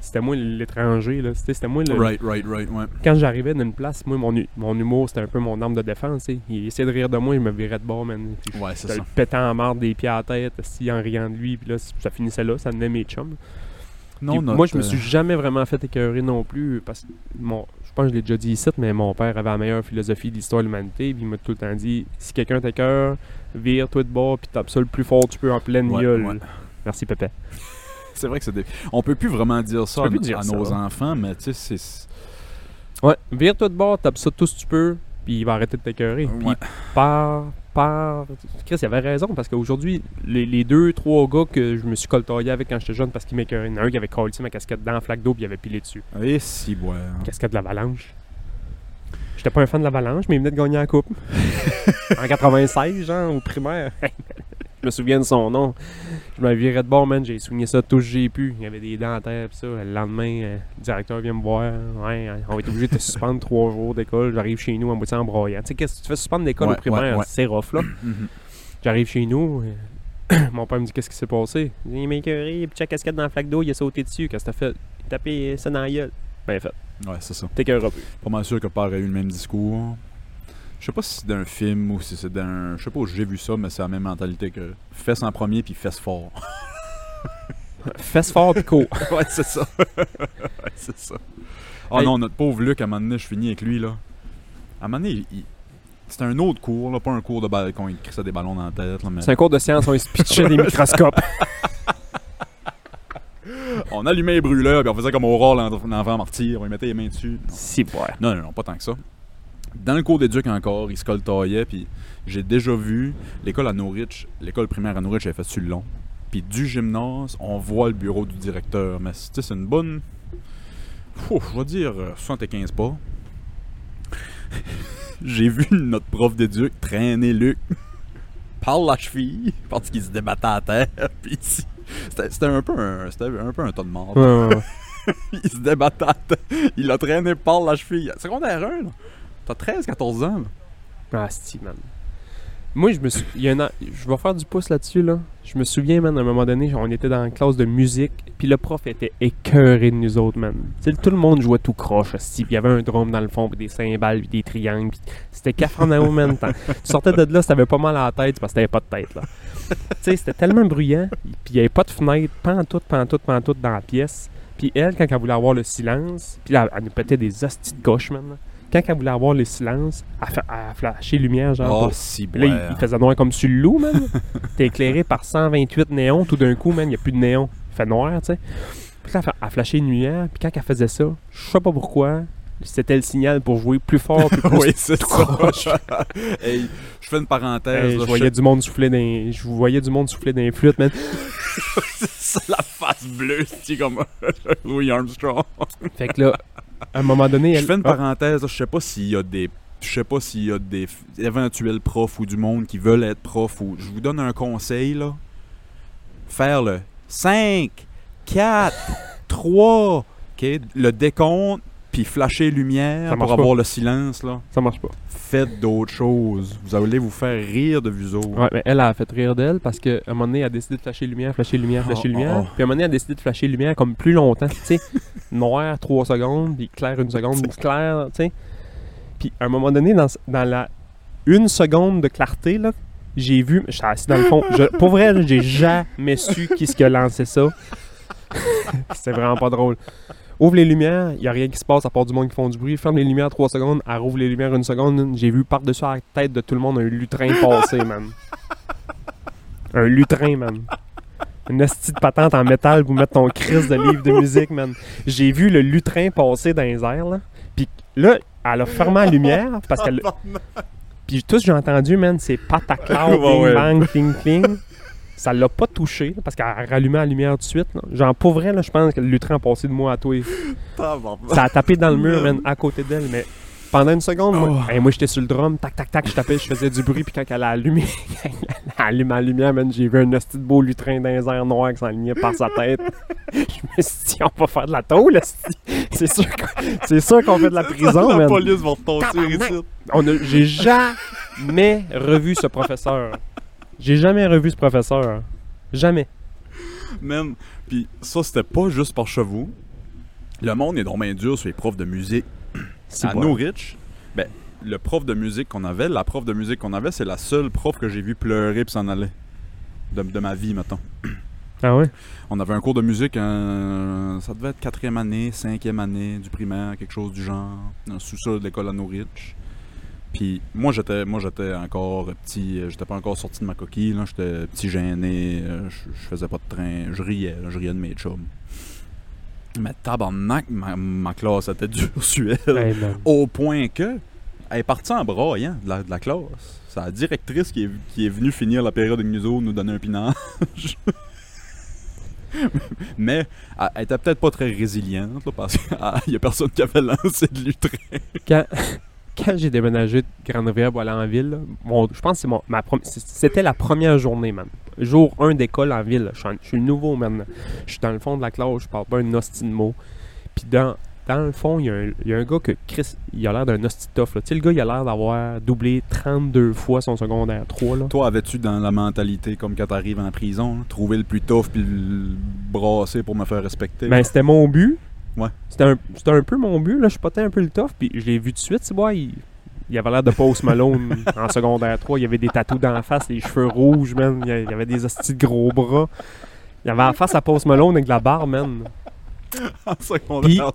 C'était moi l'étranger, là. C'était c'était moi le, Right, right, right, ouais. quand j'arrivais dans une place, moi, mon, mon humour, c'était un peu mon arme de défense. Il essayait de rire de moi, il me virait de bord, man. Puis Ouais, c'est ça. le pétant en marde des pieds à la tête, si en riant de lui, puis là, ça finissait là, ça venait mes chums. Non, notre, moi, je me euh, suis jamais vraiment fait écœurer non plus, parce que, mon, je pense que je l'ai déjà dit ici, mais mon père avait la meilleure philosophie de l'histoire de l'humanité, puis il m'a tout le temps dit si quelqu'un t'écœure, vire-toi de bord, puis tape ça le plus fort que tu peux en pleine Ouais, gueule. ouais. Merci, Pépé. C'est vrai que c'est des... On peut plus vraiment dire ça à, peux plus dire à ça. nos enfants, mais tu sais, c'est... Ouais, vire-toi de bord, tape ça tout ce que tu peux, puis il va arrêter de t'écœurer. Puis par, par... Chris, il avait raison, parce qu'aujourd'hui, les, les deux, trois gars que je me suis coltaillé avec quand j'étais jeune parce qu'ils m'écœuraient, il y en a un qui avait collé ma casquette dans la flaque d'eau, puis il avait pilé dessus. Et si, ouais. Casquette de l'Avalanche. J'étais pas un fan de l'Avalanche, mais il venait de gagner la coupe. en 96, genre, au primaire. je me souviens de son nom. Je me virais de bord, man. J'ai soigné ça tout ce que j'ai pu. Il y avait des dents à terre, pis ça. Le lendemain, euh, le directeur vient me voir. Ouais, on va être obligé de te suspendre trois jours d'école. J'arrive chez nous en moitié en broyant. Tu sais, qu'est-ce que tu fais suspendre d'école Ouais, au primaire? ouais. C'est rough, là. Mhm. J'arrive chez nous. euh, mon père me dit Qu'est-ce qui s'est passé? Il m'a écœuré, puis sa casquette dans la flaque d'eau, il a sauté dessus. Qu'est-ce que t'as fait? Il a tapé ça dans la gueule. Ben fait. Ouais, c'est ça. T'écœureras plus. Pas mal sûr que père a eu le même discours. Je sais pas si c'est d'un film ou si c'est d'un. Je sais pas où j'ai vu ça, mais c'est la même mentalité que fesse en premier puis fesse fort. Fesse fort, pis court. ouais, c'est ça. ouais, c'est ça. Oh Hey. non, notre pauvre Luc, à un moment donné, je finis avec lui, là. À un moment donné, il- c'était un autre cours, là, pas un cours de balcon, il crissait des ballons dans la tête, là, mais C'est un cours de science, on se pitchait des microscopes. on allumait les brûleurs, puis on faisait comme Aurore, l'en- l'enfant martyr, on lui mettait les mains dessus. Non. Si, ouais. Non, non, non, pas tant que ça. Dans le cours d'éduc encore, il se coltaillait, puis j'ai déjà vu l'école à Norwich, l'école primaire à Norwich, elle fait sur le long. Puis du gymnase, on voit le bureau du directeur. Mais tu sais, c'est une bonne. Ouf, je vais dire euh, 75 pas. j'ai vu notre prof d'éduc traîner Luc par la cheville parce qu'il se débattait à terre. Puis c'était un peu un, c'était un peu un tas de morts. Ouais, ouais, ouais. il se débattait à terre. Il l'a traîné par la cheville. Secondaire 1, là. T'as 13-14 ans, là. Ah, si, man. Moi, je me suis. il y a un Je vais faire du pouce là-dessus, là. Je me souviens, man, à un moment donné, on était dans la classe de musique, puis le prof était écœuré de nous autres, man. Tu sais, tout le monde jouait tout croche, puis il y avait un drum dans le fond, puis des cymbales, puis des triangles, puis c'était Cafarnao, man. Tu sortais de là, si t'avais pas mal à la tête, parce que t'avais pas de tête, là. tu sais, c'était tellement bruyant, puis il y avait pas de fenêtre, pantoute, pantoute, pantoute dans la pièce. Puis elle, quand elle voulait avoir le silence, puis là, elle nous pétait des hosties de gauche, man. Quand elle voulait avoir le silence, elle, fa- elle flashait lumière, genre. Oh, si, là, il, il faisait noir comme sur le loup, man. T'es éclairé par 128 néons, tout d'un coup, man, il n'y a plus de néons. Il fait noir, tu sais. Puis là, elle flashait une lumière, puis quand elle faisait ça, je sais pas pourquoi, c'était le signal pour jouer plus fort, plus oui, c'est ça. hey, je fais une parenthèse. Hey, là, je je voyais du monde souffler dans je voyais du monde souffler dans les flûtes, man. c'est la face bleue, c'est comme Louis Armstrong. Fait que là, à un moment donné, elle... Je fais une Ah, parenthèse, je sais pas s'il y a des je sais pas s'il y a des éventuels profs ou du monde qui veulent être profs ou je vous donne un conseil là. Faire le 5 4 3 OK, le décompte puis flasher lumière pour marche avoir le silence, là. Ça marche pas. Faites d'autres choses. Vous allez vous faire rire de vous autres. Ouais, mais elle a fait rire d'elle parce qu'à un moment donné, elle a décidé de flasher lumière, flasher lumière, flasher Oh, lumière. oh, oh. Puis à un moment donné, elle a décidé de flasher lumière comme plus longtemps. Tu sais, noir 3 secondes, puis clair une seconde, puis clair, tu sais. Puis à un moment donné, dans, dans la une seconde de clarté, là, j'ai vu, j'étais assis dans le fond. Je, pour vrai, j'ai jamais su qui ce qui a lancé ça. C'était vraiment pas drôle. Ouvre les lumières, il n'y a rien qui se passe à part du monde qui font du bruit. Ferme les lumières 3 secondes, elle rouvre les lumières une seconde. J'ai vu par-dessus la tête de tout le monde un lutrin passer, man. Un lutrin, man. Une hostie de patente en métal pour mettre ton crise de livre de musique, man. J'ai vu le lutrin passer dans les airs, là. Puis là, elle a fermé la lumière parce qu'elle. Puis tout ce que j'ai entendu, man, c'est pataclao, ouais. bang, cling cling. Ça l'a pas touché là, parce qu'elle a rallumé la lumière tout de suite. là. Genre, pour vrai, là, je pense que le lutrin a passé de moi à toi. Ça a tapé dans le mur, man, à côté d'elle, mais pendant une seconde, moi, Oh. hey, moi j'étais sur le drum, tac, tac, tac, je tapais, je faisais du bruit, puis quand elle a allumé, elle a allumé la lumière, man, j'ai vu un hostie de beau lutrin dans les airs noirs qui s'enlignait par sa tête. je me suis dit, on va faire de la tôle. C'est sûr qu'on c'est sûr qu'on fait de la prison, la man. police va ici. J'ai jamais revu ce professeur. J'ai jamais revu ce professeur. Jamais. Man, puis ça, c'était pas juste par chez vous. Le monde est donc bien dur sur les profs de musique. C'est à pas- Norwich, ben, le prof de musique qu'on avait, la prof de musique qu'on avait, c'est la seule prof que j'ai vu pleurer puis s'en aller. De, de ma vie, mettons. Ah ouais? On avait un cours de musique, euh, ça devait être quatrième année, cinquième année du primaire, quelque chose du genre, le sous-sol de l'école à Norwich. Puis moi j'étais moi j'étais encore petit, euh, j'étais pas encore sorti de ma coquille, là, j'étais petit gêné, euh, je, je faisais pas de train, je riais, là, je riais de mes chums. Mais tabarnak, ma, ma classe était dure sur elle. Hey, man. Au point que elle est partie en braillant de la, de la classe. C'est la directrice qui est, qui est venue finir la période avec nous autres, nous donner un pinage. Mais elle, était peut-être pas très résiliente, là, parce qu'il y a personne qui avait lancé de lutrin. quand, quand j'ai déménagé de Grande-Rivière pour aller en ville, mon- je pense que c'est mon, ma c'était la première journée, man. Jour 1 d'école en ville. Je suis, en- je suis nouveau, man. Je suis dans le fond de la classe, je parle pas un hostie de mots. Puis dans, dans le fond, il y, a un- il y a un gars que Chris, il a l'air d'un hostie tough. Tu sais, le gars, il a l'air d'avoir doublé 32 fois son secondaire 3, là. Toi, avais-tu dans la mentalité, comme quand t'arrives en prison, là, trouver le plus tough puis le brasser pour me faire respecter? Ben, c'était mon but. Ouais. C'était un, un peu mon but, là. Je potais un peu le tough, puis je l'ai vu tout de suite, tu vois. Il, il avait l'air de Post Malone en secondaire 3. Il avait des tatous dans la face, les cheveux rouges, man. Il y avait des hosties de gros bras. Il avait la face à Post Malone avec de la barbe, man. en secondaire.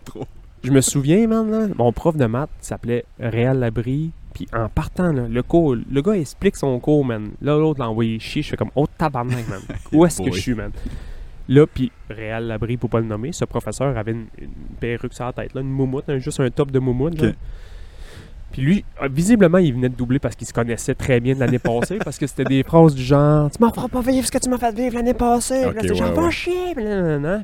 Je me souviens, man, là, mon prof de maths s'appelait Réal Labrie. Puis en partant, là, le cours, le gars explique son cours, man. Là, l'autre l'a envoyé chier. Je fais comme, oh tabarnak, man. Où est-ce que je suis, man? Là, puis Réal Labrie, pour pas le nommer, ce professeur avait une, perruque sur la tête, là, une moumoute, juste un top de moumoute. Puis lui, euh, visiblement, il venait de doubler parce qu'il se connaissait très bien de l'année passée, parce que c'était des phrases du genre « Tu m'en feras pas vivre ce que tu m'as fait vivre l'année passée! Ok, Puis là, c'est genre, ouais, va ouais. chier!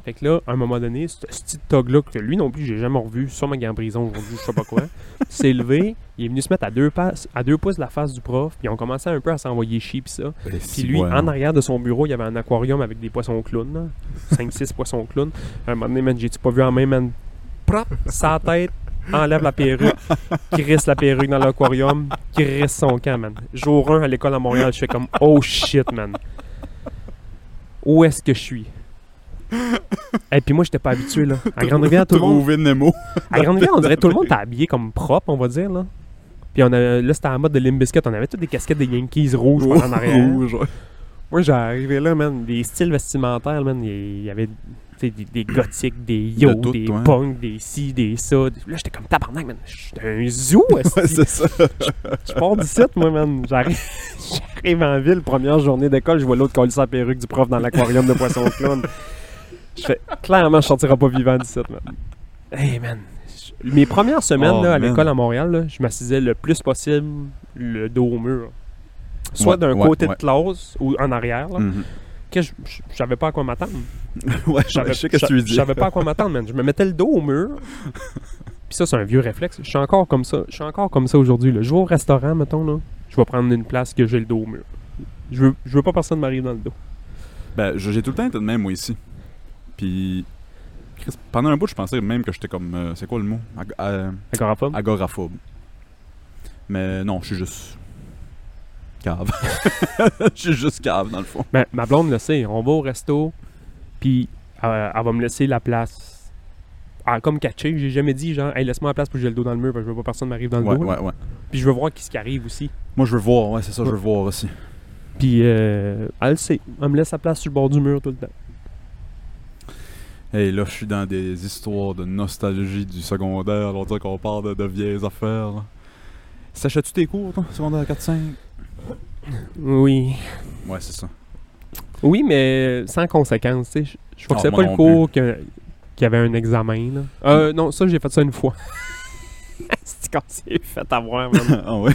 Fait que là, à un moment donné, ce petit tog-là, que lui non plus, j'ai jamais revu, sûrement qu'il est en prison aujourd'hui, je sais pas quoi, s'est levé, il est venu se mettre à deux, passes, à deux pouces de la face du prof, puis ils ont commencé un peu à s'envoyer chier, pis ça. Puis lui, en arrière de son bureau, il y avait un aquarium avec des poissons clowns, 5-6 poissons clowns. À un moment donné, man, j'ai-tu pas vu en main, man, prop, sa tête, enlève la perruque, crisse la perruque dans l'aquarium, crisse son camp, man. Jour 1 à l'école à Montréal, je fais comme, oh shit, man. Où est-ce que je suis? Et puis moi, j'étais pas habitué, là. À Grande-Rivière, tout le monde. Nemo. À Grande-Rivière, on dirait que tout le monde était habillé comme propre, on va dire, là. Puis on a, là, c'était en mode de Limbiskit. On avait toutes des casquettes des Yankees rouges par en arrière. Rouge, ouais. Moi, j'ai arrivé là, man, des styles vestimentaires, man. Il y avait des, des gothiques, des yo, De tout, des ouais. punks, des ci, des ça. Là, j'étais comme tabarnak, man. J'étais un zoo, Ouais, c'est ça. Je pars d'ici, moi, man. J'arrive, j'arrive en ville, première journée d'école, je vois l'autre coller sa perruque du prof dans l'aquarium de poisson clown. Je fais, clairement, je sortirai pas vivant d'ici, man. Hey, man. Je- Mes premières semaines Oh, là, à man. l'école à Montréal, là, je m'assisais le plus possible le dos au mur. Soit Ouais, d'un ouais, côté de classe ou en arrière. Là, Mhm. Que je, je, je savais pas à quoi m'attendre. Ouais, Je savais, sais que tu je savais pas à quoi m'attendre, man. Je me mettais le dos au mur. Puis ça, c'est un vieux réflexe. Je suis encore comme ça. Je suis encore comme ça aujourd'hui. Je vais au restaurant, mettons, là. Je vais prendre une place que j'ai le dos au mur. Je veux, je veux pas personne m'arrive dans le dos. Ben, j'ai tout le temps été de même, moi, ici. Puis, pendant un bout, je pensais même que j'étais comme. euh, c'est quoi le mot? Ag- euh, Agoraphobe? Agoraphobe. Mais non, je suis juste. Cave. Je suis juste cave, dans le fond. Ben, ma blonde le sait. On va au resto, puis euh, elle va me laisser la place. Ah, comme catché, j'ai jamais dit genre, hey, laisse-moi la place pour que j'ai le dos dans le mur, parce que je veux pas que personne m'arrive dans le Ouais, dos. ouais, ouais. Puis je veux voir ce qui arrive aussi. Moi, je veux voir, ouais, c'est ça, je veux voir aussi. Puis euh, elle le sait. Elle me laisse la place sur le bord du mur tout le temps. Hey, là, je suis dans des histoires de nostalgie du secondaire. On dirait qu'on parle de, de vieilles affaires. là. S'achètes-tu tes cours, toi, secondaire 4-5 Oui. Ouais, c'est ça. Oui, mais sans conséquence. Je- Je crois que c'est moi pas le cours qu'il y avait un examen, là. Euh, non, ça, j'ai fait ça une fois. c'est quand c'est fait avoir, ah ouais?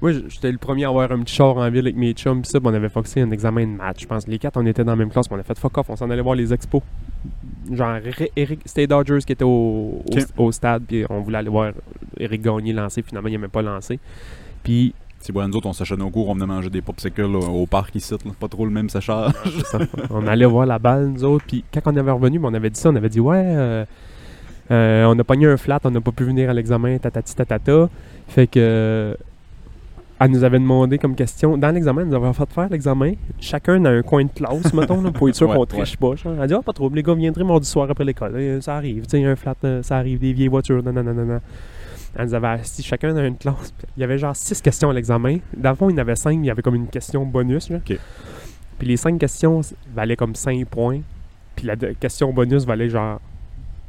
Moi, j'étais le premier à avoir un petit char en ville avec mes chums, pis ça, pis on avait foxé un examen de maths. Je pense les quatre, on était dans la même classe, pis on a fait fuck off, on s'en allait voir les expos. Genre, Eri- Eric, c'était Dodgers qui était au, au, stade, puis on voulait aller voir Eric Gagné lancer, finalement, il n'aimait pas lancé. Puis, C'est bon, nous autres, on s'achète nos cours, on venait manger des popsicles là, au parc ici, là. pas trop le même séchage. on allait voir la balle, nous autres, puis quand on avait revenu, on avait dit ça, on avait dit, ouais, euh, euh, on a pogné un flat, on n'a pas pu venir à l'examen, tatati tatata. Fait que. Elle nous avait demandé comme question, dans l'examen, elle nous avait fait faire l'examen, chacun dans un coin de classe, mettons, là, pour être sûr Ouais, qu'on triche pas. genre. Elle a dit, ah, pas trop, les gars viendraient mardi soir après l'école, Euh, ça arrive, tu sais, un flat, euh, ça arrive, des vieilles voitures, non, non, non, non, non. Elle nous avait assis chacun dans une classe. Il y avait genre six questions à l'examen. Fond, il y en avait cinq, il y avait comme une question bonus. Là. Puis les cinq questions valaient comme 5 points. Puis la question bonus valait genre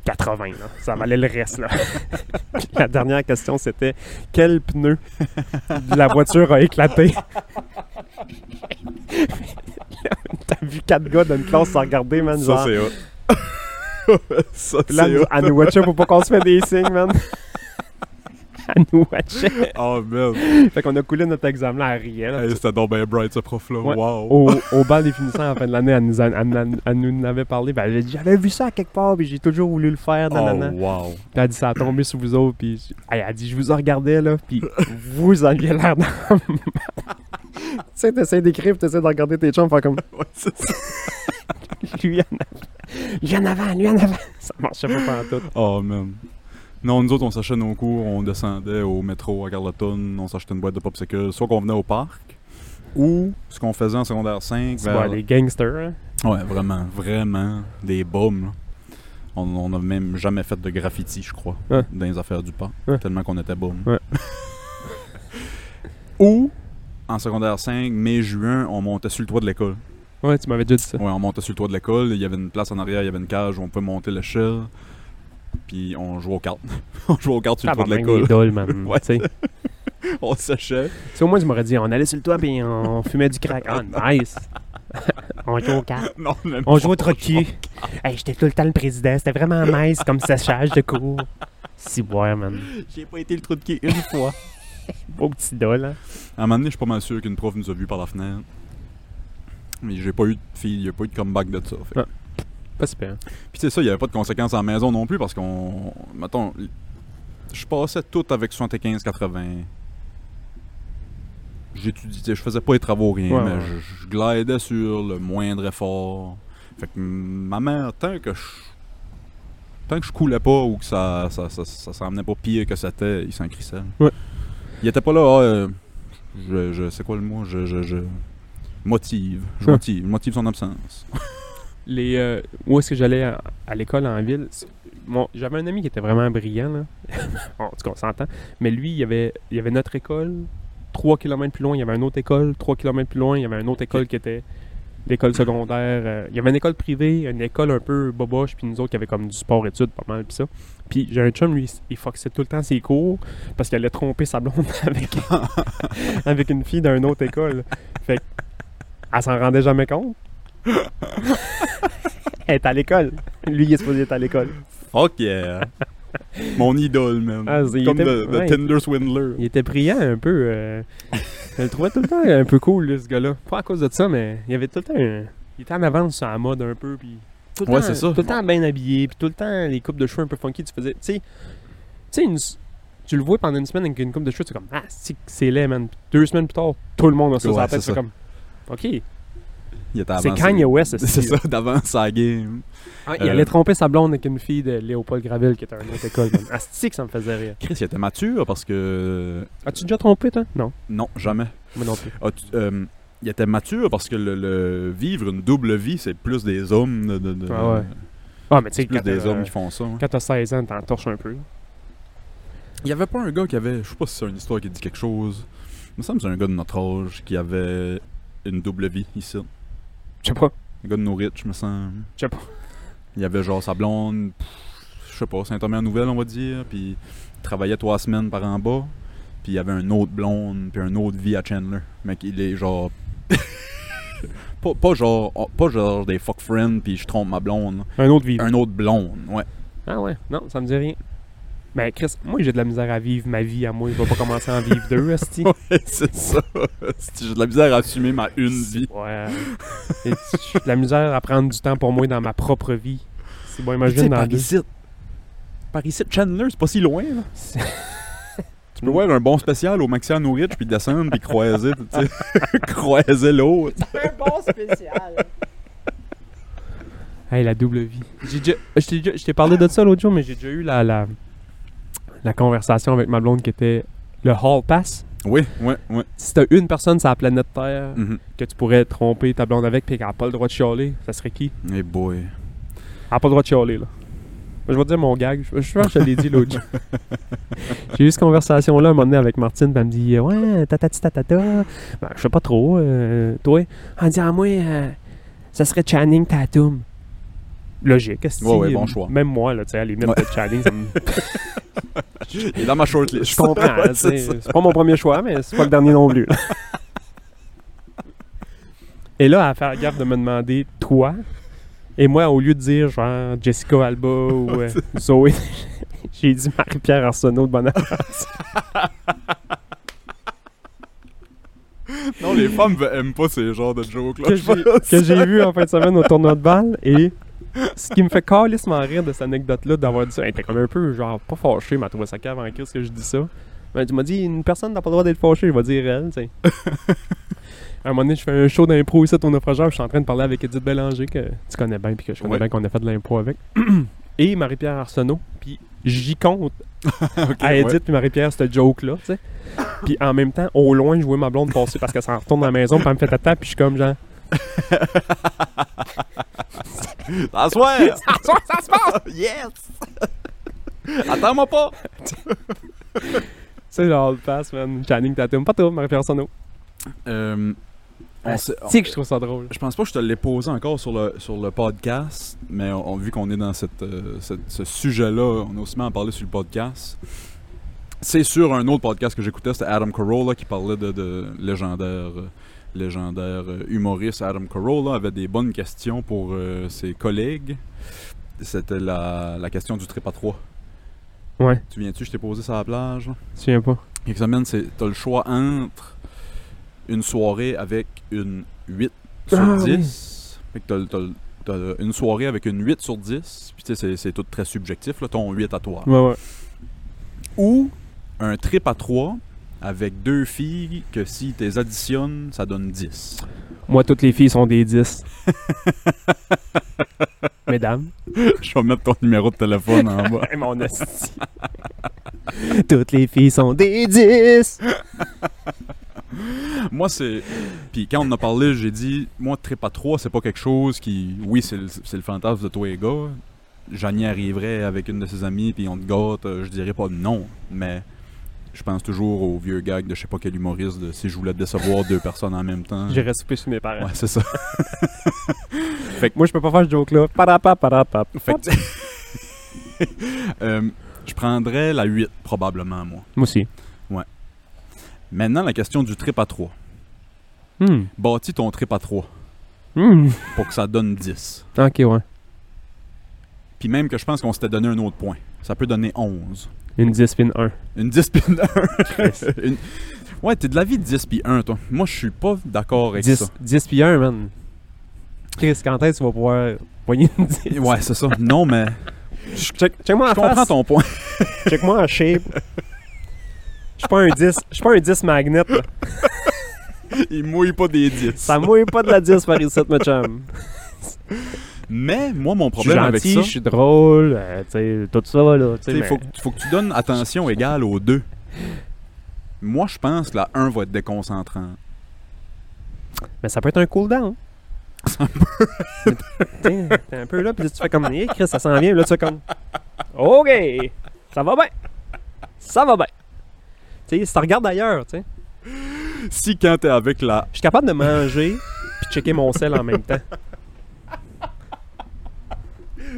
80. Là. Ça valait le reste. Là. La dernière question, c'était quel pneu de la voiture a éclaté? T'as vu quatre gars dans une classe se regarder, man. ça, Genre, c'est ça, là, elle nous- watchait pour pas qu'on se fait des signes, man. Elle nous watchait. Oh, man. Fait qu'on a coulé notre examen riait. Là. Hey, C'était donc bien bright, ce prof-là. Ouais. Wow. au, au bal des finissants à la fin de l'année, elle nous, a- elle, elle- elle nous en avait parlé. Ben, elle avait dit J'avais vu ça à quelque part, puis j'ai toujours voulu le faire. Oh, nanana. wow. Puis elle a dit Ça a tombé sur vous autres. Puis elle a dit Je vous en regardais, là. Puis vous aviez l'air d'un. tu sais, t'essaies d'écrire, t'essaies de regarder tes chums, faire comme Ouais, c'est ça. Lui en avant. Lui en avant, lui en avant. Ça marchait pas pendant tout. Oh, man. Non, nous autres, on s'achetait nos cours, on descendait au métro à Carleton, on s'achetait une boîte de popsicles, soit qu'on venait au parc, ou ce qu'on faisait en secondaire 5. C'est vers- les gangsters, hein? Ouais, vraiment, vraiment, des bums. On n'a même jamais fait de graffiti, je crois, dans les affaires du parc, Ouais. tellement qu'on était bums. Ouais. ou, en secondaire 5, mai-juin, on montait sur le toit de l'école. Ouais, tu m'avais déjà dit ça. Ouais, on montait sur le toit de l'école, il y avait une place en arrière, il y avait une cage où on pouvait monter l'échelle, puis on jouait aux cartes. on jouait aux cartes sur le toit de l'école. des dolls, man. Ouais. Tu sais. on s'achète. Si au moins tu m'aurais dit, on allait sur le toit puis on fumait du crack. Ah, nice. on jouait aux cartes. Non, même On jouait au trocu. Hey, j'étais tout le temps le président. C'était vraiment nice comme séchage de cours. Si boire, man. J'ai pas été le trou de une fois. Beau petit doll, hein. À un moment donné, je suis pas mal sûr qu'une prof nous a vus par la fenêtre. Mais j'ai pas eu de fille, il a pas eu de comeback de ça. fait. Ah. Pas super. Puis c'est ça, il y avait pas de conséquences à la maison non plus parce qu'on. Mettons, je passais tout avec 75-80. J'étudiais, je faisais pas les travaux, rien, Ouais, mais ouais. Je, je glidais sur le moindre effort. Fait que ma mère, tant que je. Tant que je coulais pas ou que ça ça, ça, ça s'en venait pas pire que c'était, il s'en crissait. Ouais. Il était pas là, ah, euh, je, je. C'est quoi le mot? Je. je, je motive. Je Ouais. motive. Je motive son absence. Les, euh, où est-ce que j'allais à, l'école en ville? j'avais un ami qui était vraiment brillant, là. en tout cas, on s'entend. Mais lui, il y avait, il avait notre école. 3 km plus loin, il y avait une autre école. 3 km plus loin, il y avait une autre école qui était l'école secondaire. euh, il y avait une école privée, une école un peu boboche, puis nous autres qui avait comme du sport-études, pas mal, puis ça. Puis j'ai un chum, lui, il foxait tout le temps ses cours parce qu'il allait tromper sa blonde avec, une fille d'une autre école. Fait elle s'en rendait jamais compte. Elle est à l'école. Lui, il est supposé être à l'école. Fuck yeah! Mon idole, man. Ah, c'est- Comme était- le, le ouais. Tinder Swindler. Il était brillant un peu. euh, je le trouvais tout le temps un peu cool, là, ce gars-là. Pas à cause de ça, mais il avait tout le temps un- Il était en avance sur la mode un peu, puis... Tout le Ouais, temps- c'est ça. Tout le temps bien habillé, puis tout le temps les coupes de cheveux un peu funky. Tu faisais... Tu sais, tu une- tu le vois pendant une semaine avec une coupe de cheveux, tu es comme... Ah, c'est c'est laid, man. Puis deux semaines plus tard, tout le monde a ça sur Ouais, la tête. c'est comme... OK. C'est Kanye West, C'est ça, d'avant sa game. Ah, il Euh, allait tromper sa blonde avec une fille de Léopold Gravel qui était à une autre école. man. Asti que ça me faisait rire? Chris, il était mature parce que. As-tu déjà trompé, toi? Non. Non, jamais. Moi non plus. Euh, il était mature parce que le, le- vivre une double vie, c'est plus des hommes. De, de- de- Ah ouais. Ah, mais tu C'est sais, plus quand des hommes qui font ça. hein. quand t'as 16 ans, t'en torches un peu. Il y avait pas un gars qui avait. Je sais pas si c'est une histoire qui dit quelque chose. Il me semble que c'est un gars de notre âge qui avait une double vie ici. Je sais pas. Un gars de Norwich, me semble. Je sais pas. Il y avait genre sa blonde, pff, je sais pas, Saint-Omer-Nouvelle, on va dire. Puis il travaillait trois semaines par en bas. Puis il y avait une autre blonde, puis une autre vie à Chandler. Mais il est genre. pas, pas genre oh, pas genre des fuck friends, puis je trompe ma blonde. Un autre vivre. Un autre blonde, ouais. Ah ouais, non, ça me dit rien. Ben, Chris, moi j'ai de la misère à vivre ma vie à moi. Je vais pas commencer à en vivre deux, Asti. Ouais, c'est ça. J'ai de la misère à assumer ma une vie. Ouais. Et J'ai de la misère à prendre du temps pour moi dans ma propre vie. C'est bon, imagine dans par deux. ici, par ici, Chandler, c'est pas si loin, là. Tu peux voir un bon spécial au Maxi à Norwich, puis descendre, puis croiser, tu sais. croiser l'autre. un bon spécial. Hey, la double vie. J'ai déjà- Je t'ai déjà- je t'ai parlé de ça l'autre jour, mais j'ai déjà eu la, la, la conversation avec ma blonde qui était le Hall Pass. Oui, ouais, ouais. Si t'as une personne sur la planète Terre Mhm. que tu pourrais tromper ta blonde avec puis qu'elle n'a pas le droit de chialer, ça serait qui? Hey boy. Elle n'a pas le droit de chialer, là. Je vais te dire mon gag. Je, je pense que je l'ai dit l'autre jour. J'ai eu cette conversation-là un moment donné avec Martine, puis elle me dit Ouais, tatati tatata. Ben, je sais pas trop. euh, toi Elle dit Ah, moi, euh, ça serait Channing Tatum. Logique, est Ouais, bon choix. Même moi, là, tu sais, à la limite Ouais. de Channing, ça me- Il est dans ma shortlist. je comprends. Ouais, c'est pas mon premier choix, mais c'est pas le dernier non plus. Et là, à faire gaffe de me demander toi? Et moi, au lieu de dire genre Jessica Alba ou euh, Zoé, j'ai dit Marie-Pierre Arsenault de Bonavance. Non, les femmes aiment pas ces genres de jokes-là. que j'ai vu en fin de semaine au tournoi de balle. Et ce qui me fait calissement rire de cette anecdote-là, d'avoir dit ça, elle était comme un peu genre pas fâchée, mais trouvait ça cave en crise que je dis ça. Mais tu m'as dit, une personne n'a pas le droit d'être fâchée, je vais dire elle, tu sais. À un moment donné, je fais un show d'impro ici au naufrageur, je suis en train de parler avec Edith Bélanger, que tu connais bien, puis que je connais Ouais. bien qu'on a fait de l'impro avec. Et Marie-Pierre Arsenault, puis j'y compte à ouais. Edith puis Marie-Pierre, cette joke-là, tu sais. Puis en même temps, au loin, je vois ma blonde passer parce qu'elle s'en retourne dans la maison, puis elle me fait tata, puis je suis comme genre. Ça soir! Ça soir, ça se passe! Yes! Attends-moi pas! Tu sais, le Pass, man. Channing Tatum. Pas toi, Marie-Pierre Arsenault. Euh, on s'est- Tu sais que je trouve ça drôle. Je pense pas que je te l'ai posé encore sur le, sur le podcast, mais on, on- vu qu'on est dans cette, euh, cette- ce sujet-là, on a aussi en parler sur le podcast. C'est sur un autre podcast que j'écoutais, c'était Adam Carolla qui parlait de, de légendaire, euh, légendaire euh, humoriste. Adam Carolla avait des bonnes questions pour euh, ses collègues. C'était la, la question du trip à trois. Ouais, Tu viens-tu, je t'ai posé ça à la plage? là? je souviens pas. Quelques semaines, c'est t'as le choix entre une soirée avec une 8 sur Ah, 10. Fait que t'as, t'as- t'as une soirée avec une 8 sur 10. Puis tu sais, c'est, c'est tout très subjectif, là, ton 8 à toi. Ouais, ouais. Ou un trip à 3 avec deux filles que si tu les additionnes, ça donne 10. Moi, toutes les filles sont des 10. Mesdames. je vais mettre ton numéro de téléphone en bas. Mon toutes les filles sont des 10. Moi, c'est. Puis quand on en a parlé, j'ai dit, moi, trip à 3, c'est pas quelque chose qui. Oui, c'est le, le fantasme de toi et gars. J'en y arriverais avec une de ses amies, puis on te gâte, euh, je dirais pas non. Mais je pense toujours au vieux gag de je sais pas quel humoriste de si je voulais décevoir deux personnes en même temps. J'irais souper chez mes parents. Ouais, c'est ça. Moi, je peux pas faire ce joke-là. Parapa, parapa. Fait que- Euh, je prendrais la 8, probablement, moi. Moi aussi. Maintenant, la question du trip à 3. Hmm. Bâtis ton trip à 3 Hmm. pour que ça donne 10. Ok, ouais. Puis même que je pense qu'on s'était donné un autre point. Ça peut donner 11. Une 10 pin 1. Une 10 puis une 1. Une- Ouais, t'es de l'avis de 10 puis 1, toi. Moi, je suis pas d'accord avec 10, ça. 10 puis 1, man. Chris, quand est-ce que tu vas pouvoir poigner une 10? Ouais, c'est ça. Non, mais Check, je en comprends face. ton point. Check-moi en shape. Je suis pas un 10. Je suis pas un 10 magnet. là. Il mouille pas des 10. Ça mouille pas de la 10 par ici, ma chum. Mais moi, mon problème avec ça, je suis drôle, euh, tu sais, tout ça, là. tu sais, il mais- faut, que- faut que tu donnes attention égale aux deux. Moi, je pense que la 1 va être déconcentrant. Mais ça peut être un cooldown. Mais T'es t'es un peu là, puis tu fais comme, hé, Chris, ça s'en vient, là, tu fais comme, OK, ça va bien. Ça va bien. Tu sais, si tu regardes ailleurs, tu sais, Si quand t'es avec la... je suis capable de manger puis checker mon sel en même temps.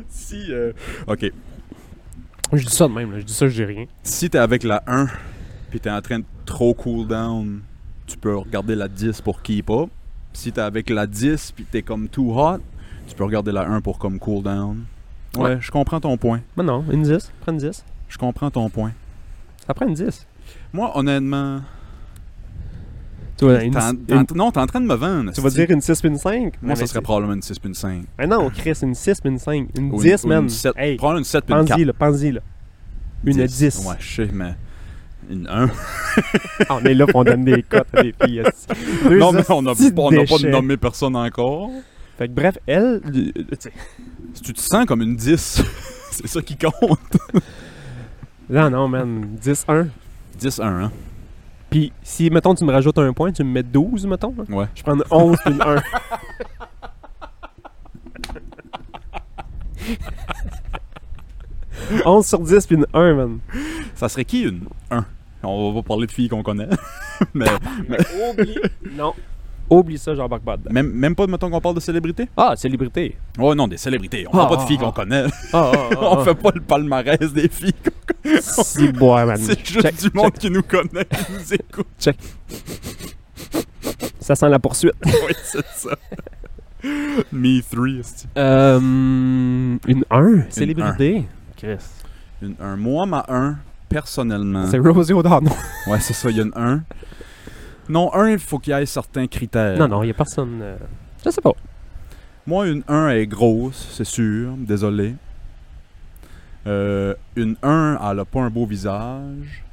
Si... euh, OK. Je dis ça de même, là. je dis ça, je dis rien. Si t'es avec la 1, puis t'es en train de trop cool down, tu peux regarder la 10 pour keep up. Si t'es avec la 10, puis t'es comme too hot, tu peux regarder la 1 pour comme cool down. Ouais, Ouais. je comprends ton point. Mais non, une 10, prends une 10. Je comprends ton point. Ça prend une 10. Moi, honnêtement... Tu vois, une, t'es en- une- t'es en- non, t'es en train de me vendre. tu vas dire une 6 puis une 5? Moi, ça serait probablement une 6 puis une 5. Mais non, Chris, une 6 puis une 5. Une Ou 10, ou man. Une 7, Hey, probablement une 7 puis une 4. pense-y, là, pense-y, là. Une 10. Ouais, je sais, mais... Une 1. Ah, on est là pour on donne des cotes à des filles. Deux non, mais on n'a pas nommé personne encore. Fait que bref, elle, euh, tu sais, Si tu te sens comme une 10, c'est ça qui compte. non, non, man, 10-1. 10-1, hein? Puis si, mettons, tu me rajoutes un point, tu me mets 12, mettons. là. Ouais. Je prends une 11 puis une 1. « 11 sur 10 puis une 1, man. Ça serait qui une 1 On va pas parler de filles qu'on connaît. mais Mais oublie... Non. Oublie ça, j'embarque pas dedans. même, même pas, mettons qu'on parle de célébrités Ah, célébrité. Ouais, non, des célébrités. On Ah, parle pas de filles ah. qu'on connaît. Ah, ah, ah, On fait pas le palmarès des filles. Si, bois, man. C'est juste Check, du monde check. qui nous connaît, qui nous écoute. Ça sent la poursuite. Oui, c'est ça. Me 3, esti. Euh, une 1, célébrité. Chris. Une 1. Moi, ma 1, personnellement. C'est Rosie O'Donnell. Ouais, c'est ça, il y a une 1. Non, 1, il faut qu'il y ait certains critères. Non, non, il n'y a personne. euh, Je sais pas. Moi, une 1 est grosse, c'est sûr. Désolé. Euh, une 1, elle a pas un beau visage.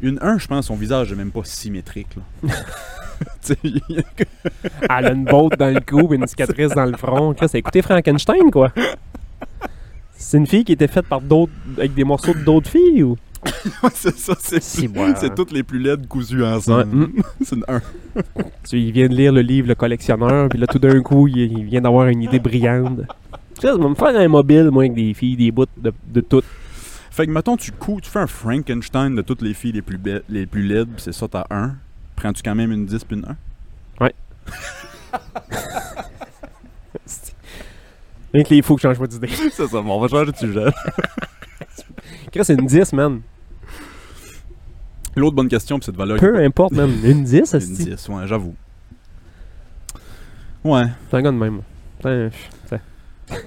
Une 1, je pense, son visage est même pas symétrique. Là. Tu sais, Elle a une botte dans le cou et une cicatrice dans le front. Chris, a écouté Frankenstein, quoi. C'est une fille qui était faite par d'autres. avec des morceaux d'autres filles ou? C'est ça, c'est Si, moi. c'est toutes les plus laides cousues ensemble. mm. c'est une 1. Tu, il vient de lire le livre Le collectionneur, puis là, tout d'un coup, il, il vient d'avoir une idée brillante. Chris, va me faire un mobile, moi, avec des filles, des bouts de, de tout. Fait que, mettons, tu cou tu fais un Frankenstein de toutes les filles les plus, be- les plus laides, pis c'est ça, t'as 1. Prends-tu quand même une 10 puis une 1? Rien que les fous que je change pas d'idée. c'est ça, bon, on va changer de sujet. Chris, c'est une 10, man. L'autre bonne question, pis c'est de valeur. Peu importe, man. Une 10, Une c'est 10, ouais, j'avoue. Ouais. C'est un gars de même. Putain,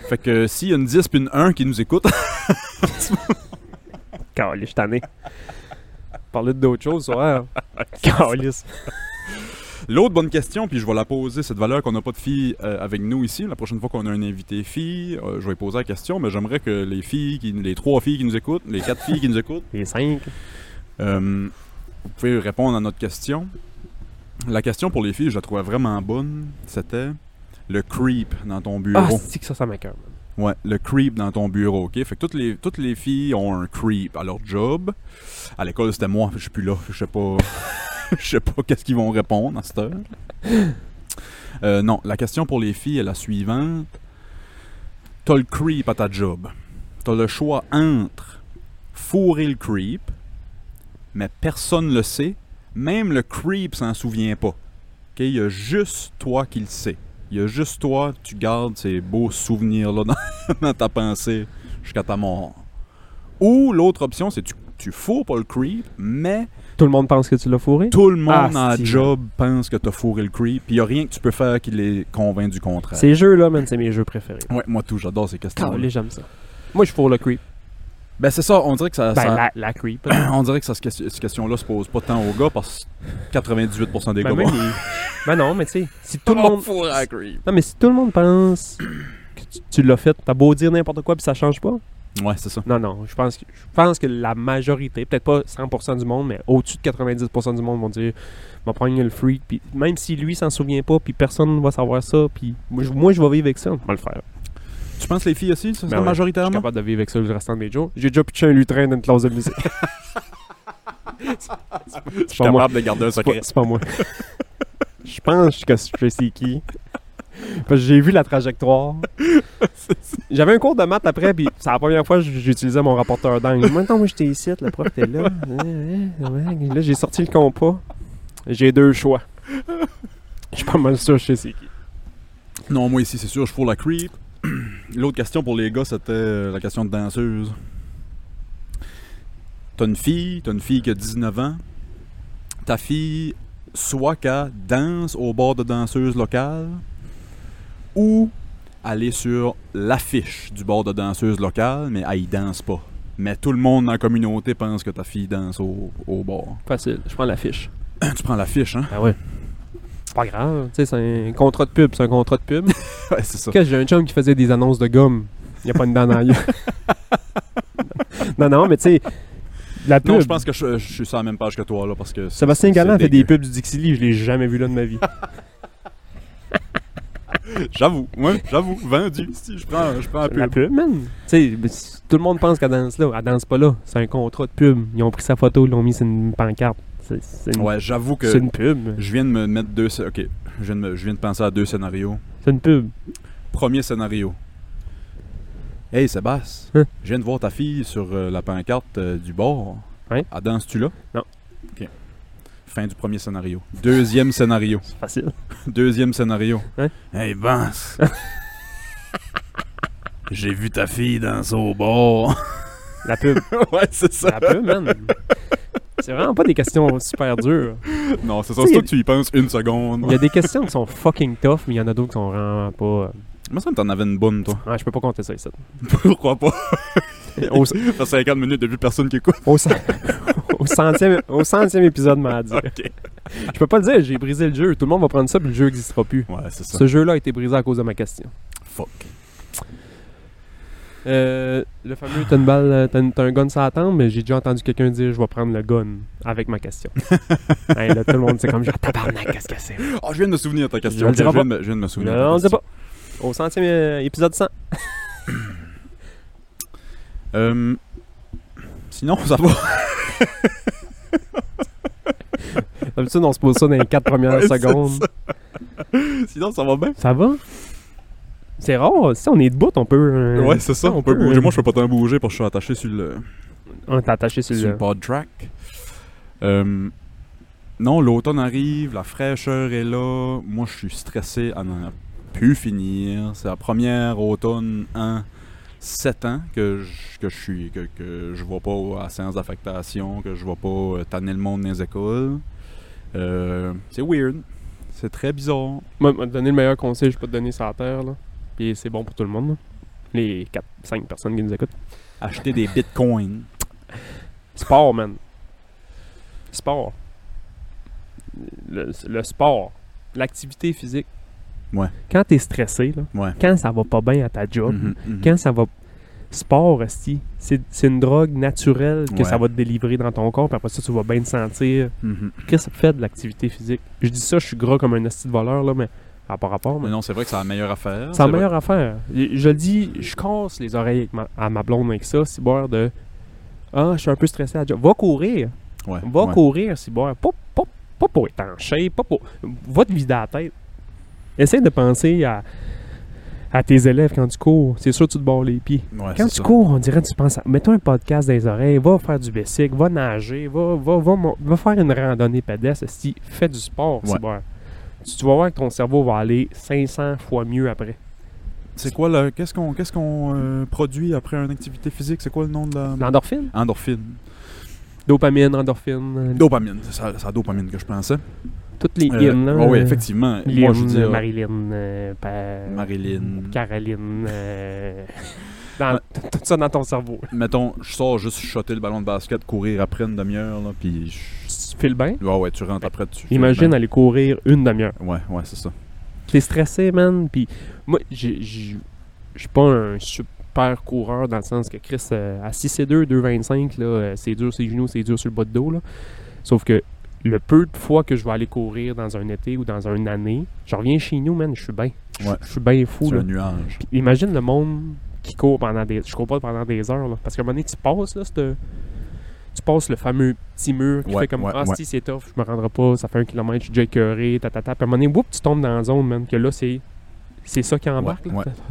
Fait que s'il y a une 10 puis une 1 qui nous écoute, Calice, tanné. Parler d'autres choses, ouais. Calice. l'autre bonne question, puis je vais la poser, cette valeur qu'on n'a pas de filles euh, avec nous ici. La prochaine fois qu'on a un invité fille, euh, je vais poser la question, mais j'aimerais que les filles, qui, les trois filles qui nous écoutent, les quatre filles qui nous écoutent, Les 5. Euh, vous pouvez répondre à notre question. La question pour les filles, je la trouvais vraiment bonne. C'était le creep dans ton Ah, bureau. c'est que ça, ça m'écoeure. Ouais, le creep dans ton bureau, ok? Fait que toutes les, toutes les filles ont un creep à leur job. À l'école, c'était moi, je suis plus là. Je sais pas. Je sais pas qu'est-ce qu'ils vont répondre à cette heure. Euh, non, la question pour les filles est la suivante. T'as le creep à ta job. T'as le choix entre fourrer le creep, mais personne le sait. Même le creep s'en souvient pas. Ok? Il y a juste toi qui le sais. Il y a juste toi, tu gardes ces beaux souvenirs-là dans, dans ta pensée jusqu'à ta mort. Ou l'autre option, c'est tu, tu fourres pas le creep, mais Tout le monde pense que tu l'as fourré? tout le monde Ah, c'est- job pense que t'as fourré le creep, puis il y a rien que tu peux faire qui les convainc du contraire. Ces jeux-là, man, c'est mes jeux préférés. Ouais, moi tout, j'adore ces questions. Calice, j'aime ça. Moi, je fourre le creep. Ben c'est ça, on dirait que ça, Ben, ça- la, la creep. on dirait que ça, cette question- cette question-là se pose pas tant aux gars parce que 98% des Ben, gars les- ben non, mais tu sais, si tout le monde... fourrer la creep. Non, mais si tout le monde pense que tu, tu l'as fait, t'as beau dire n'importe quoi puis ça change pas, Ouais, c'est ça. Non, non. Je pense, que, je pense que la majorité, peut-être pas 100% du monde, mais au-dessus de 90% du monde vont dire va prendre le freak. Puis même si lui s'en souvient pas, puis personne ne va savoir ça, puis moi, je- moi, je vais vivre avec ça, on va le faire. Tu penses les filles aussi, ça, Ben ouais, Je suis majoritairement? capable de vivre avec ça le restant des jours. J'ai déjà pitché un lutrin dans une classe de musique. Je suis C'est pas moi. capable de garder un C'est pas, secret. c'est pas moi. Je pense que je sais c'est qui. Parce que j'ai vu la trajectoire. J'avais un cours de maths après, puis c'est la première fois que j'utilisais mon rapporteur d'angle. Maintenant, moi, j'étais ici, le prof était là. Là, j'ai sorti le compas. J'ai deux choix. Je suis pas mal sûr, je sais c'est qui. Non, moi ici, c'est sûr, je suis pour la creep. L'autre question pour les gars, c'était euh, la question de danseuse. T'as une fille, t'as une fille qui a 19 ans. Ta fille, soit qu'elle danse au bord de danseuse locale, ou aller sur l'affiche du bord de danseuse locale, mais elle y danse pas. Mais tout le monde dans la communauté pense que ta fille danse au, au bord. Facile, je prends l'affiche. tu prends l'affiche, hein? Ah ouais. C'est pas grave, c'est un contrat de pub, c'est un contrat de pub. Ouais, c'est ça. J'ai un chum qui faisait des annonces de gomme. Il n'y a pas une dent dans. Non, non, mais tu sais, la pub. Non, je pense que je, je suis sur la même page que toi, là, parce que... Sébastien Galland fait des pubs du Dixili, je l'ai jamais vu là de ma vie. J'avoue, ouais, j'avoue, vendu. Si, je prends, je prends la pub. La pub, man. Si- tout le monde pense qu'elle danse là. Elle danse pas là. C'est un contrat de pub. Ils ont pris sa photo, ils l'ont mis sur une pancarte. C'est, une, Ouais, j'avoue que c'est une pub. je viens de me mettre deux. Ok, je viens de, me- je viens de penser à deux scénarios. C'est une pub. Premier scénario. Hey Sébastien, Hein? je viens de voir ta fille sur euh, la pancarte euh, du bord. Ouais. Elle danse-tu là? Non. Ok. Fin du premier scénario. Deuxième scénario. C'est facile. Deuxième scénario. Hein? Hey Vance. J'ai vu ta fille danser au bord. La pub. ouais, c'est ça. La pub, man. C'est vraiment pas des questions super dures. Non, c'est ça. Toi que tu y penses une seconde. Il y a des questions qui sont fucking tough, mais il y en a d'autres qui sont vraiment pas. euh, Moi, ça me t'en avais une bonne, toi. Ouais, je peux pas compter ça ici. Pourquoi pas? Au, Ça fait 50 minutes depuis personne qui écoute. au, cent- au centième, au centième épisode m'a dit. Je peux pas le dire, j'ai brisé le jeu. Tout le monde va prendre ça, puis le jeu n'existera plus. Ouais, c'est ça. Ce jeu-là a été brisé à cause de ma question. Fuck. Euh, le fameux t'as une balle, euh, t'as, une- t'as un gun sur la tempe, mais j'ai déjà entendu quelqu'un dire je vais prendre le gun avec ma question. Hey, là, tout le monde c'est comme genre tabarnak, qu'est-ce que c'est? Oh, je viens de me souvenir de ta question. Je le Ok, dirai viens pas. de me- je viens de me souvenir. de ta Non, on ne sait question. pas. Au centième euh, épisode 100. Euh, sinon, ça va. D'habitude, on se pose ça dans les 4 premières Ouais, c'est secondes. sinon, ça va bien? Ça va? C'est rare. Si on est debout, on peut. euh, ouais, c'est ça. On peut euh, bouger. Moi, je peux pas tant bouger parce que je suis attaché sur le, On est attaché sur sur le. le pod track. Euh, non, l'automne arrive, la fraîcheur est là. Moi, je suis stressé à n'en plus finir. C'est la première automne en 7 ans que je, que je suis que, que je vais pas à la séance d'affectation, que je vais pas euh, tanner le monde dans les écoles. Euh, c'est weird. C'est très bizarre. Moi, te donner le meilleur conseil, je peux te donner sur la terre. Là. Puis c'est bon pour tout le monde. Les 4-5 personnes qui nous écoutent. Acheter des bitcoins. Sport, man. Sport. Le, le sport. L'activité physique. Ouais. Quand t'es stressé, là, Ouais. quand ça va pas bien à ta job, Mhm, mhm. quand ça va. Sport, c'est une drogue naturelle que Ouais. ça va te délivrer dans ton corps, puis après ça, tu vas bien te sentir. Qu'est-ce que ça fait de l'activité physique? Je dis ça, je suis gras comme un esti de voleur, là, mais ça n'a pas rapport. mais Mais non, c'est vrai que c'est la meilleure affaire. C'est la vrai. meilleure affaire. Je le dis, je casse les oreilles avec ma- à ma blonde avec ça, si boire de Ah, je suis un peu stressé à job. Va courir. Ouais, Va ouais. courir, si boire. Pas, pas, pas pour être en shape, pas pour. Va te vider la tête. Essaye de penser à, à tes élèves quand tu cours. C'est sûr que tu te barres les pieds. Ouais, Quand c'est tu ça. cours, on dirait que tu penses à. Mets-toi un podcast dans les oreilles, va faire du bicycle, va nager, va, va, va, va faire une randonnée pédestre. Si, fais du sport, Ouais. boire. Tu, vas voir que ton cerveau va aller 500 fois mieux après. C'est quoi le. Qu'est-ce qu'on qu'est-ce qu'on euh, produit après une activité physique? C'est quoi le nom de la. L'endorphine? Endorphine. Dopamine, endorphine, Dopamine. C'est ça- la dopamine que je pensais. toutes les Euh, in, là. ouais, ouais, euh, effectivement. Lynn, Moi, je veux dire. Marilyn, euh, pa- Marilyn. Caroline, euh, dans- tout ça dans ton cerveau. Mettons, je sors juste shotter le ballon de basket, courir après une demi-heure, là, puis. je- tu files bien? Ouais, ouais, tu rentres ben, après dessus. Imagine aller courir une demi-heure. Ouais, ouais, c'est ça. T'es stressé, man. Puis moi, je suis pas un super coureur dans le sens que Chris, euh, à 6,2, 2,25, là, euh, c'est dur ses genoux, c'est dur sur le bas de dos. Là. Sauf que le peu de fois que je vais aller courir dans un été ou dans une année, je reviens chez nous, man, je suis bien. Je suis bien fou. C'est un nuage. Imagine le monde qui court pendant des... Je cours pas pendant des heures, là, parce qu'à un moment donné, tu passes, là, cette tu passes le fameux petit mur qui fait comme ouais, Ah, si c'est tough, je me rendrai pas, ça fait un kilomètre, je suis déjà écœuré, tatata. Puis à un moment donné, whoop, tu tombes dans la zone, man, que là, c'est, c'est ça qui embarque.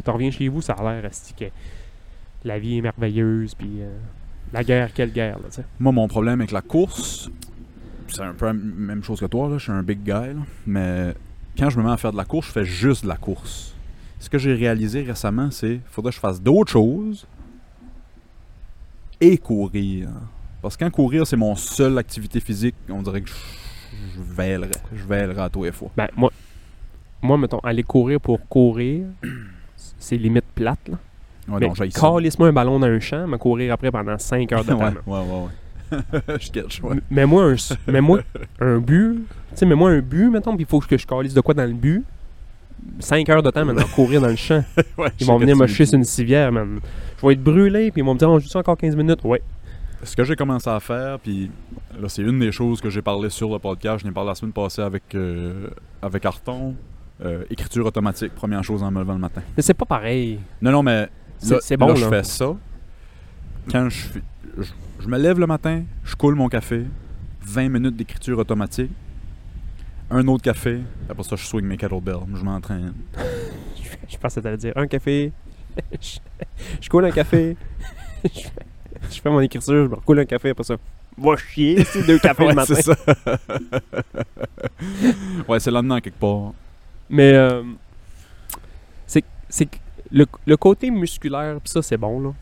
Tu reviens chez vous, ça a l'air que la vie est merveilleuse, puis euh, la guerre, quelle guerre, là, t'sais. Moi, mon problème avec la course, c'est un peu la même chose que toi, là, je suis un big guy, là, mais quand je me mets à faire de la course, je fais juste de la course. Ce que j'ai réalisé récemment, c'est qu'il faudrait que je fasse d'autres choses et courir. Parce que quand courir, c'est mon seule activité physique, on dirait que je vélerais. Je vélerais à tous les fois. Ben, moi, moi, mettons, aller courir pour courir, c'est limite plate, là. Ouais, mais calisse-moi un ballon dans un champ, mais courir après pendant 5 heures de temps. ouais, ouais, ouais, je catch, ouais. Mais moi, un, mais moi, un but, tu sais, mais moi, un but, mettons, puis il faut que je calisse de quoi dans le but. 5 heures de temps, maintenant, courir dans le champ. ils vont venir me chier sur une civière, man. Je vais être brûlé, puis ils vont me dire, on joue ça encore 15 minutes. Ouais, ce que j'ai commencé à faire, puis là, c'est une des choses que j'ai parlé sur le podcast. Je n'ai parlé la semaine passée avec, euh, avec Arton. Euh, écriture automatique, première chose en me levant le matin. Mais c'est pas pareil. Non, non, mais c'est bon. Là, je fais ça. Quand je, je, me lève le matin, je coule mon café, 20 minutes d'écriture automatique, un autre café, après ça, je swing mes kettlebells, je m'entraîne. je, je pensais que t'allais dire un café, je, je coule un café, je fais je fais mon écriture, je me recoule un café après ça. Va chier, c'est deux cafés ouais, le matin. C'est ça. ouais, c'est le lendemain quelque part. Mais euh, c'est c'est le, le, côté musculaire, pis ça c'est bon là.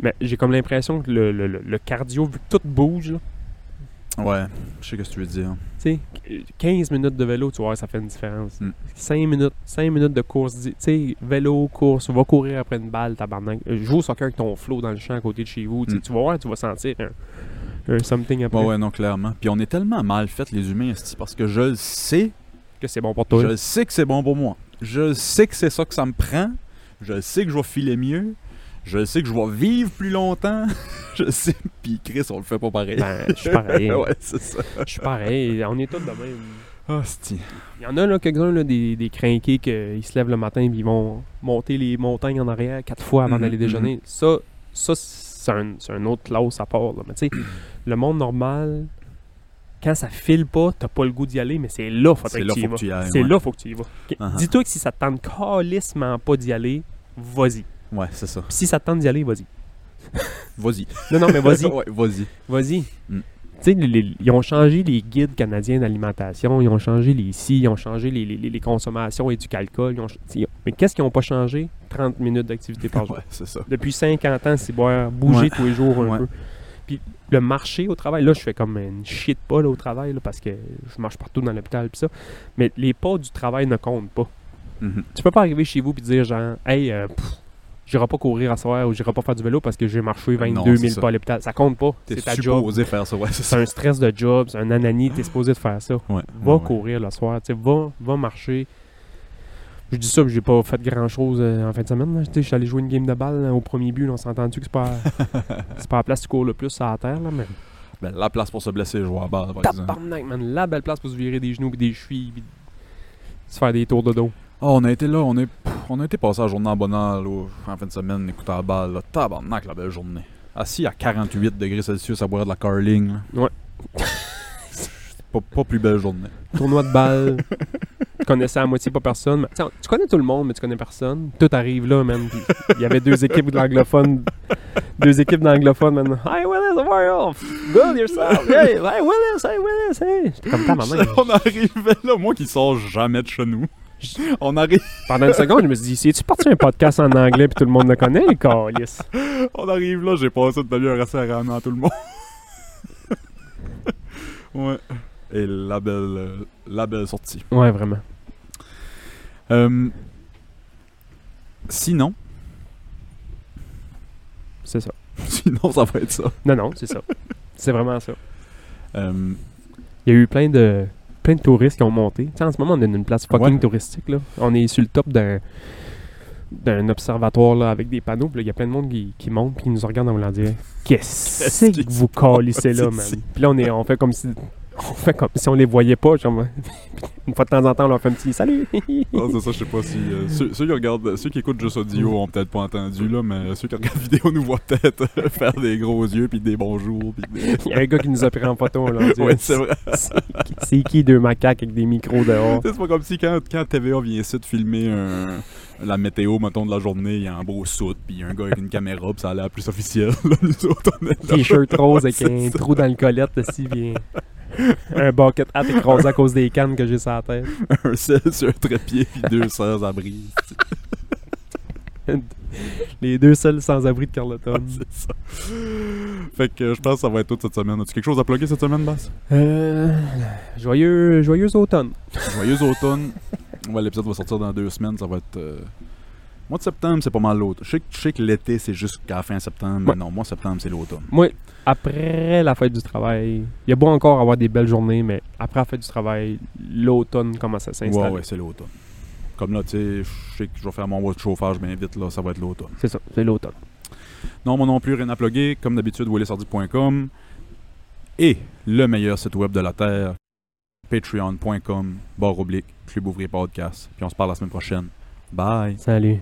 Mais j'ai comme l'impression que le, le, le, cardio, vu que tout bouge, là, Ouais, je sais ce que tu veux dire. Tu sais, 15 minutes de vélo, tu vois, ça fait une différence. Mm. 5 minutes, 5 minutes de course, tu sais, vélo, course, va courir après une balle, tabarnak. Euh, joue au soccer avec ton flow dans le champ à côté de chez vous, tu mm. vas voir, tu vas sentir un, something après. Ouais, ouais, non, clairement. Puis on est tellement mal fait les humains, parce que je le sais que c'est bon pour toi. Je sais que c'est bon pour moi. Je sais que c'est ça que ça me prend. Je sais que je vais filer mieux je sais que je vais vivre plus longtemps. je sais. Puis Chris, on le fait pas pareil. Ben, je suis pareil. ouais, c'est ça. Je suis pareil. On est tous de même. Oh, Il y en a là, quelques-uns là, des, des crinqués qu'ils se lèvent le matin et ils vont monter les montagnes en arrière quatre fois avant mhm, d'aller déjeuner. Mhm. Ça, ça c'est un, un, autre classe à part. Mais tu sais, le monde normal, quand ça file pas, t'as pas le goût d'y aller, mais c'est là faut, là, faut que tu y vas. C'est ouais. là faut que tu y vas. Uh-huh. Dis-toi que si ça te tente calissement pas d'y aller, vas-y. Ouais, c'est ça. Pis si ça te tente d'y aller, vas-y. vas-y. Non, non, mais vas-y. ouais, vas-y. Vas-y. Mm. Tu sais, ils ont changé les guides canadiens d'alimentation, ils ont changé les si, ils ont changé les, les, consommations et du calcul. Ils ont, mais qu'est-ce qu'ils n'ont pas changé? 30 minutes d'activité par jour. ouais, c'est ça. Depuis 50 ans, c'est boire, bouger tous les jours un peu. Puis le marché au travail, là, je fais comme une shit pas là, au travail parce que je marche partout dans l'hôpital puis ça. Mais les pas du travail ne comptent pas. Mm -hmm. Tu peux pas arriver chez vous et dire genre, hey, euh, pff, j'irai pas courir à soir ou j'irai pas faire du vélo parce que j'ai marché 22 non, 000 pas à l'hôpital. Ça compte pas. T'es c'est ta job. faire ça, c'est, un stress de job, c'est un ananie, t'es supposé de faire ça. Va courir le soir, tu va, va marcher. Je dis ça, j'ai pas fait grand chose euh, en fin de semaine. Je suis allé jouer une game de balle hein, au premier but. On s'est entendu que c'est pas, c'est pas la place qui cours le plus à la terre. Là, mais... Ben, la place pour se blesser, je vois à barre. Tabarnak, man. La belle place pour se virer des genoux et des chevilles. Pis... Se faire des tours de dos. Ah, on a été là, on, est, on a été passé à la journée en bonheur en fin de semaine, écoutant la balle. Là. Tabarnak, la belle journée. Assis à 48 degrés Celsius à boire de la curling. Ouais. Pas, pas plus belle journée. Tournoi de balle. tu connaissais à moitié pas personne. tu connais tout le monde, mais tu connais personne. Tout arrive là, man. Il y avait deux équipes d'anglophones. Deux équipes d'anglophones, man. Hey, Willis, how are you? Good yourself. Hey, hey, Willis, hey, Willis, hey. J'étais comme ta maman. on arrivait là, moi qui sors jamais de chez nous. On arrive. Pendant une seconde, je me suis dit, si tu parti un podcast en anglais puis tout le monde le connaît, le? On arrive là, j'ai passé de demi-heure assez à à tout le monde. ouais. Et la belle, euh, la belle sortie. Ouais, vraiment. Euh, sinon. C'est ça. Sinon, ça va être ça. Non, non, c'est ça. c'est vraiment ça. Euh, Il y a eu plein de plein de touristes qui ont monté. T'sais, en ce moment, on est dans une place fucking touristique. Là. On est sur le top d'un d'un observatoire là, avec des panneaux. Il y a plein de monde qui, qui monte puis qui nous regarde en voulant dire Qu'est-ce que vous calissez là, man? Puis là, on, est, on fait comme si on fait comme si on les voyait pas. Genre, une fois de temps en temps, on leur fait un petit salut. Non, c'est ça, je sais pas si. euh, ceux, ceux qui regardent, ceux qui écoutent juste audio ont peut-être pas entendu, là, mais ceux qui regardent vidéo nous voient peut-être faire des gros yeux, puis des bonjours, puis des. Il y a un gars qui nous a pris en photo. Dit Ouais, c'est vrai. C'est- qui deux macaques avec des micros dehors? C'est pas comme si quand, quand TVA vient ici de filmer un- la météo, mettons, de la journée, il y a un beau soute, puis il y a un gars avec une caméra, puis ça a l'air plus officiel. Là, nous autres, on est là. T-shirt rose avec un trou dans le collet aussi, bien. Un bucket hat écrasé à cause des cannes que j'ai sur la tête. un sel sur un trépied, puis deux sœurs à brise. Les deux seuls sans-abri de Carleton. c'est ça. Fait que je pense que ça va être tout cette semaine. As-tu quelque chose à plugger cette semaine, Bass? Euh, joyeux, joyeux automne. Joyeux automne. Ouais, l'épisode va sortir dans deux semaines. Ça va être. euh, Mois de septembre, c'est pas mal l'automne. Je sais que- je sais que l'été, c'est jusqu'à la fin septembre. Mais Ouais. non, mois de septembre, c'est l'automne. Moi, après la fête du travail, il y a beau encore avoir des belles journées, mais après la fête du travail, l'automne commence à Ouais, s'installer. ouais, c'est l'automne. Comme là, tu sais, je sais que je vais faire mon mois de chauffage bien vite, là, ça va être l'automne. C'est ça, c'est l'automne. Non, moi non plus, rien à plugger. Comme d'habitude, willisardi.com. Et le meilleur site web de la Terre, patreon.com, barre oblique, Club Ouvrier Podcast. Puis on se parle la semaine prochaine. Bye! Salut.